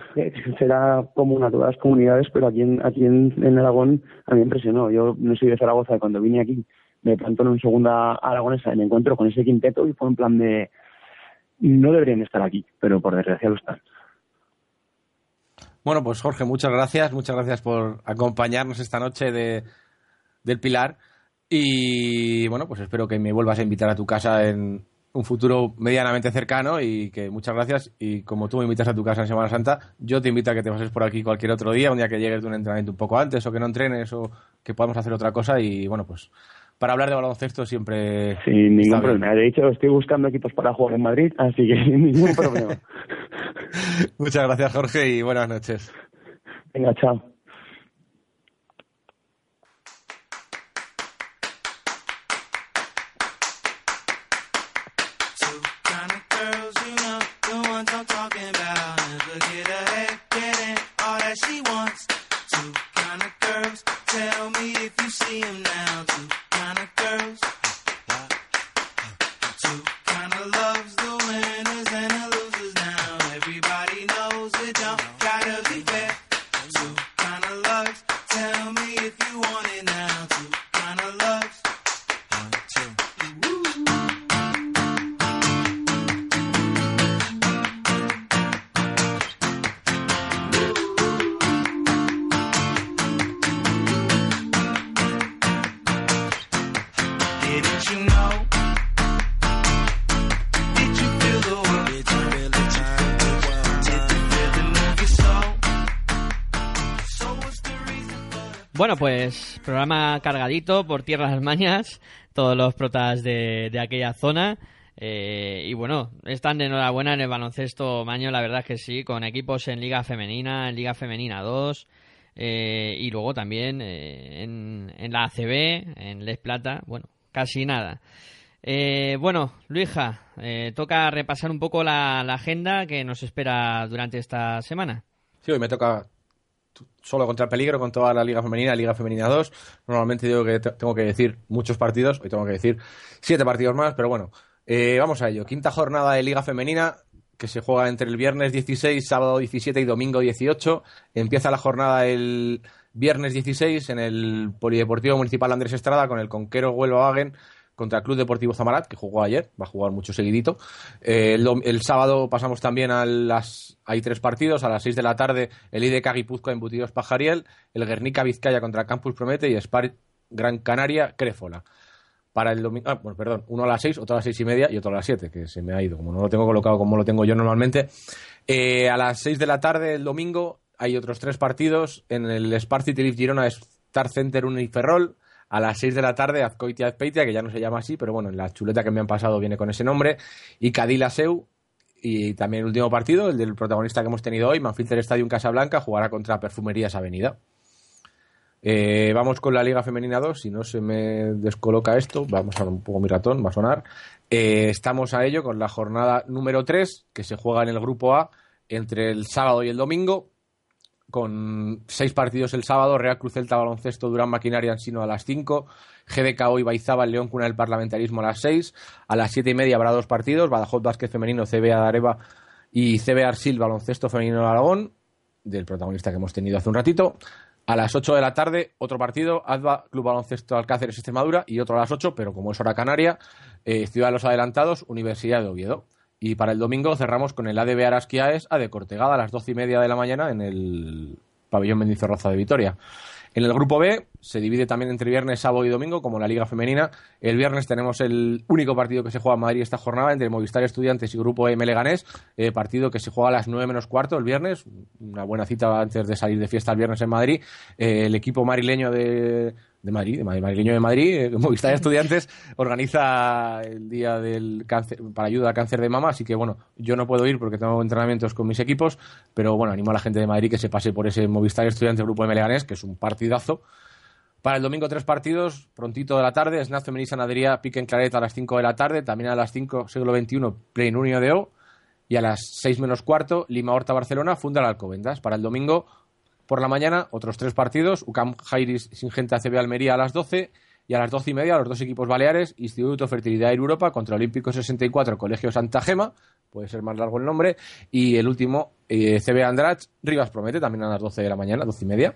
será común a todas las comunidades, pero aquí en, aquí en, en Aragón a mí me impresionó. Yo no soy de Zaragoza y cuando vine aquí me planto en un segunda aragonesa y me encuentro con ese quinteto y fue en plan de no deberían estar aquí, pero por desgracia lo están. Bueno, pues Jorge, muchas gracias. Muchas gracias por acompañarnos esta noche de, del Pilar. Y bueno, pues espero que me vuelvas a invitar a tu casa en un futuro medianamente cercano y que muchas gracias. Y como tú me invitas a tu casa en Semana Santa, yo te invito a que te pases por aquí cualquier otro día, un día que llegues de un entrenamiento un poco antes o que no entrenes o que podamos hacer otra cosa. Y bueno, pues para hablar de baloncesto siempre. Sin ningún problema. De hecho, estoy buscando equipos para jugar en Madrid, así que (laughs) sin ningún problema. (laughs) Muchas gracias, Jorge, y buenas noches. Venga, chao. Programa cargadito por tierras mañas, todos los protas de, de aquella zona. Eh, y bueno, están de enhorabuena en el baloncesto maño, la verdad es que sí, con equipos en Liga Femenina, en Liga Femenina 2, eh, y luego también eh, en, en la ACB, en Les Plata, bueno, casi nada. Eh, bueno, Luija, toca repasar un poco la, la agenda que nos espera durante esta semana. Sí, hoy me toca solo contra el peligro con toda la Liga Femenina, Liga Femenina 2. Normalmente digo que te- tengo que decir muchos partidos, hoy tengo que decir siete partidos más, pero bueno, eh, vamos a ello. Quinta jornada de Liga Femenina que se juega entre el viernes 16, sábado 17 y domingo 18. Empieza la jornada el viernes 16 en el Polideportivo Municipal Andrés Estrada con el Conquero Huelva Wagen contra el Club Deportivo Zamarat, que jugó ayer, va a jugar mucho seguidito. Eh, el, sábado pasamos también a las... Hay tres partidos, a las 6 de la tarde el IDK Guipúzcoa Embutidos Pajariel, el Guernica Vizcaya contra Campus Promete y Spar Gran Canaria Créfola. Para el domingo, ah, bueno, perdón, uno a las 6, otro a las seis y media y otro a las 7, que se me ha ido, como no lo tengo colocado como lo tengo yo normalmente. Eh, a las 6 de la tarde el domingo hay otros tres partidos en el Spar City Leaf Girona Star Center Uniferrol. A las 6 de la tarde Azcoitia Azpeitia, que ya no se llama así, pero bueno, en la chuleta que me han pasado viene con ese nombre. Y Cadila Seu. Y también el último partido, el del protagonista que hemos tenido hoy, Manfilter Stadium Casablanca, jugará contra Perfumerías Avenida. Eh, vamos con la Liga Femenina 2, si no se me descoloca esto, vamos a un poco mi ratón, va a sonar. Eh, estamos a ello con la jornada número 3, que se juega en el grupo A entre el sábado y el domingo, con seis partidos el sábado, Real Cruz Celta Baloncesto, Durán Maquinaria Ansino a las 5, GDK hoy Baizaba, León Cuna del Parlamentarismo a las 6, a las 7 y media habrá dos partidos, Badajoz Vázquez Femenino, CB Adareva y CB Arsil Baloncesto Femenino de Aragón, del protagonista que hemos tenido hace un ratito. A las 8 de la tarde, otro partido, ADVA Club Baloncesto Alcáceres Extremadura y otro a las 8, pero como es hora canaria, eh, Ciudad de los Adelantados, Universidad de Oviedo. Y para el domingo cerramos con el ADB Arasquiaes a de Cortegada a las 12 y media de la mañana en el pabellón Mendizorroza de Vitoria. En el grupo B se divide también entre viernes, sábado y domingo, como la Liga Femenina. El viernes tenemos el único partido que se juega en Madrid esta jornada entre Movistar Estudiantes y Grupo M Leganés, eh, partido que se juega a las 9 menos cuarto el viernes, una buena cita antes de salir de fiesta el viernes en Madrid. Eh, el equipo madrileño de, de Madrid, de Madrid, madrileño de Madrid, eh, (laughs) Movistar (laughs) Estudiantes, organiza el día del cáncer, para ayuda al cáncer de mama, así que bueno, yo no puedo ir porque tengo entrenamientos con mis equipos, pero bueno, animo a la gente de Madrid que se pase por ese Movistar Estudiantes Grupo M Leganés, que es un partidazo. Para el domingo tres partidos, prontito de la tarde, Snaz Femenil Sanadería, Pique en Claret a las 5 de la tarde, también a las 5, siglo XXI, Play Unio de O, y a las 6 menos cuarto, Lima Horta Barcelona, Funda la Alcobendas. Para el domingo por la mañana, otros tres partidos, UCAM Jairis Singenta CB Almería a las 12, y a las 12 y media los dos equipos baleares, Instituto Fertilidad en Europa contra Olímpico 64, Colegio Santa Gema, puede ser más largo el nombre, y el último, eh, CB Andrach, Rivas Promete, también a las 12 de la mañana, 12 y media.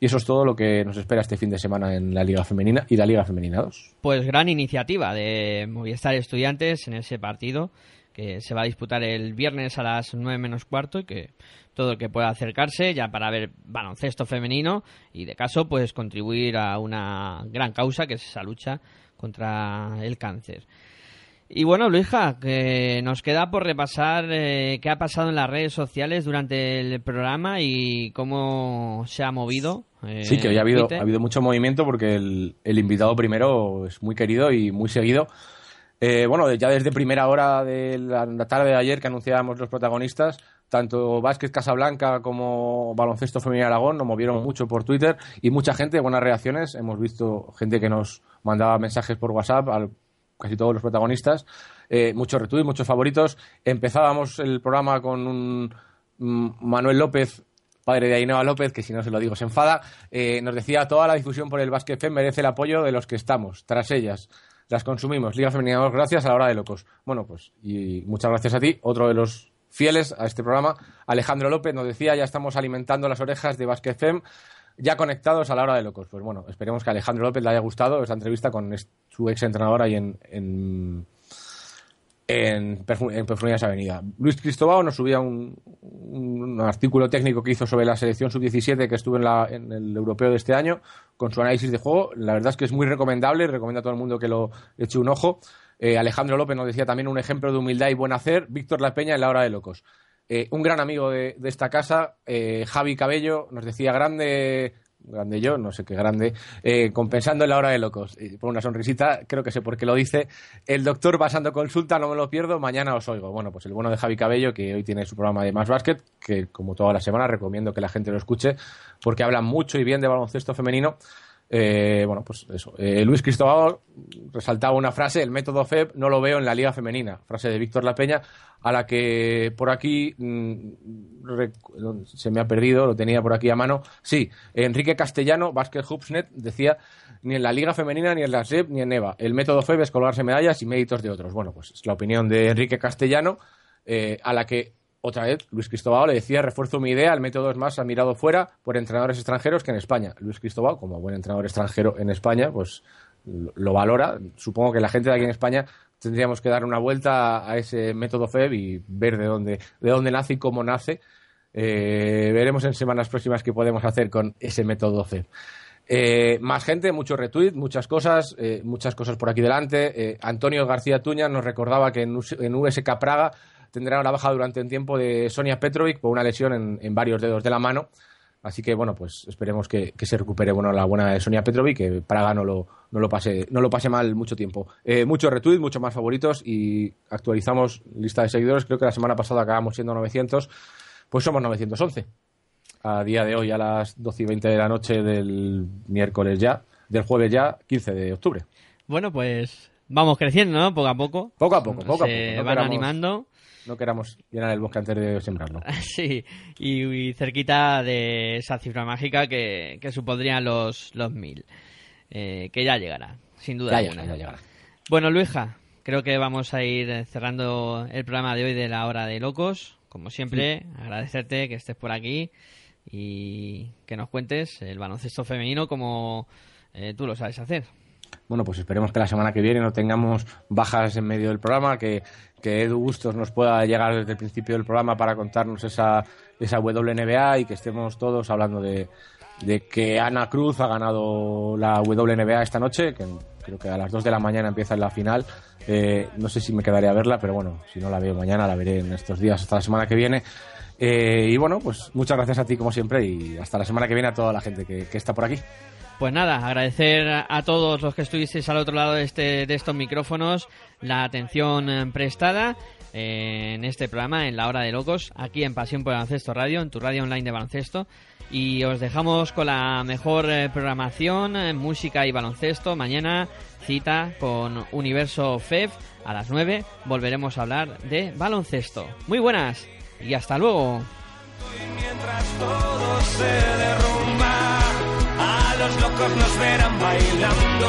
Y eso es todo lo que nos espera este fin de semana en la Liga Femenina y la Liga Femenina 2. Pues gran iniciativa de Movistar Estudiantes en ese partido que se va a disputar el viernes a las 9 menos cuarto y que todo el que pueda acercarse ya para ver baloncesto femenino y de caso pues contribuir a una gran causa que es esa lucha contra el cáncer. Y bueno, Luija, que nos queda por repasar eh, qué ha pasado en las redes sociales durante el programa y cómo se ha movido. eh, Sí, que hoy ha habido, ha habido mucho movimiento porque el, el invitado primero es muy querido y muy seguido. Eh, bueno, ya desde primera hora de la, tarde de ayer que anunciábamos los protagonistas, tanto Vázquez Casablanca como Baloncesto Femenino Aragón nos movieron mucho por Twitter y mucha gente, buenas reacciones. Hemos visto gente que nos mandaba mensajes por WhatsApp al casi todos los protagonistas, eh, muchos retweets, muchos favoritos. Empezábamos el programa con un mm, Manuel López, padre de Ainhoa López, que si no se lo digo se enfada, eh, nos decía toda la difusión por el básquet FEM merece el apoyo de los que estamos, tras ellas. Las consumimos. Liga Femenina 2, gracias a la hora de locos. Bueno, pues, y muchas gracias a ti, otro de los fieles a este programa, Alejandro López, nos decía, ya estamos alimentando las orejas de Basket FEM, ya conectados a la hora de locos. Pues bueno, esperemos que a Alejandro López le haya gustado esta entrevista con su ex entrenador ahí en, en, en, en Avenida. Luis Cristóbal nos subía un, un artículo técnico que hizo sobre la selección sub-17 que estuvo en, la- en el europeo de este año con su análisis de juego. La verdad es que es muy recomendable, recomiendo a todo el mundo que lo eche un ojo. Eh, Alejandro López nos decía también un ejemplo de humildad y buen hacer. Víctor La Peña en la hora de locos. Eh, un gran amigo de, de esta casa, eh, Javi Cabello, nos decía grande, grande yo, no sé qué grande, eh, compensando en la hora de locos. Y por una sonrisita, creo que sé por qué lo dice. El doctor pasando consulta, no me lo pierdo, mañana os oigo. Bueno, pues el bueno de Javi Cabello, que hoy tiene su programa de Más Básquet, que como toda la semana recomiendo que la gente lo escuche, porque habla mucho y bien de baloncesto femenino. Eh, bueno, pues eso. Eh, Luis Cristóbal resaltaba una frase, el método FEB no lo veo en la liga femenina, frase de Víctor La Peña, a la que por aquí mm, se me ha perdido, lo tenía por aquí a mano. Sí, Enrique Castellano, Basket Hubsnet, decía, ni en la liga femenina, ni en la SEP, ni en EVA. El método FEB es colgarse medallas y méritos de otros. Bueno, pues es la opinión de Enrique Castellano, eh, a la que otra vez, Luis Cristóbal le decía, refuerzo mi idea, el método es más admirado fuera por entrenadores extranjeros que en España. Luis Cristóbal, como buen entrenador extranjero en España, pues lo, lo valora. Supongo que la gente de aquí en España tendríamos que dar una vuelta a ese método FEB y ver de dónde, de dónde nace y cómo nace. Eh, veremos en semanas próximas qué podemos hacer con ese método FEB. Eh, más gente, muchos retweets, muchas cosas, eh, muchas cosas por aquí delante. Antonio García Tuña nos recordaba que en USK Praga tendrá una baja durante un tiempo de Sonia Petrovic por una lesión en, en varios dedos de la mano. Así que bueno, pues esperemos que, que se recupere bueno la buena de Sonia Petrovic, que Praga no lo, no lo pase, no lo pase mal mucho tiempo. Eh, muchos retweets, muchos más favoritos y actualizamos lista de seguidores. Creo que la semana pasada acabamos siendo 900, pues somos 911 a día de hoy a las 12 y 20 de la noche del miércoles ya, del jueves ya, 15 de octubre. Bueno, pues vamos creciendo, ¿no? Poco a poco. Poco a poco, poco a poco. No van queramos- animando. No queramos llenar el bosque antes de sembrarlo. (laughs) Sí, y, y cerquita de esa cifra mágica que, que supondrían los, los mil. Eh, que ya llegará, sin duda Ya alguna. llegará, ya llegará. Bueno, Luija, creo que vamos a ir cerrando el programa de hoy de la hora de locos. Como siempre, agradecerte que estés por aquí y que nos cuentes el baloncesto femenino como eh, tú lo sabes hacer. Bueno, pues esperemos que la semana que viene no tengamos bajas en medio del programa, que, que Edu Bustos nos pueda llegar desde el principio del programa para contarnos esa, esa WNBA y que estemos todos hablando de, de que Ana Cruz ha ganado la WNBA esta noche, que creo que a las 2 de la mañana empieza la final. Eh, no sé si me quedaré a verla, pero bueno, si no la veo mañana, la veré en estos días hasta la semana que viene. Eh, y bueno, pues muchas gracias a ti como siempre y hasta la semana que viene a toda la gente que, que está por aquí. Pues nada, agradecer a todos los que estuvisteis al otro lado de, este, de estos micrófonos la atención eh, prestada eh, en este programa, en la hora de locos, aquí en Pasión por el Baloncesto Radio, en tu radio online de baloncesto. Y os dejamos con la mejor eh, programación, música y baloncesto. Mañana cita con Universo FEF a las 9. Volveremos a hablar de baloncesto. Muy buenas y hasta luego. Los locos nos verán bailando.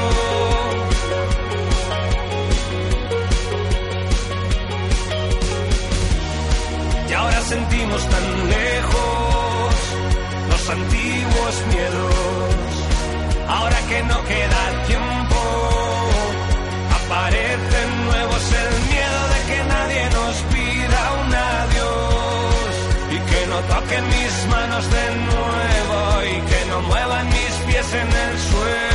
Y ahora sentimos tan lejos los antiguos miedos. Ahora que no queda tiempo, aparecen nuevos el miedo de que nadie nos pida un adiós y que no toquen mis manos de nuevo y que no muevan en el suelo.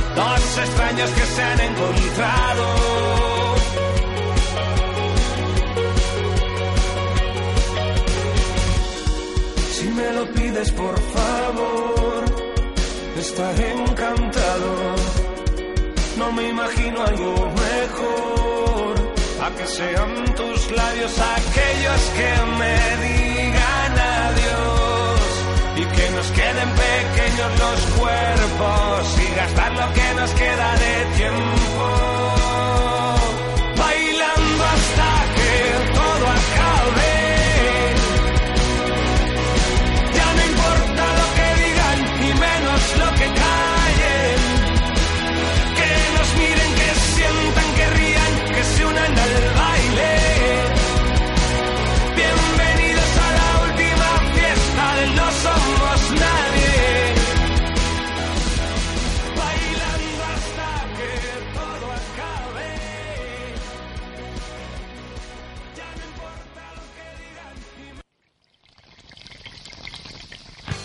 dos extraños que se han encontrado. Si me lo pides, por favor, estaré encantado. No me imagino algo mejor. A que sean tus labios aquellos que me digan adiós. Y que nos queden los cuerpos y gastar lo que nos queda de tiempo.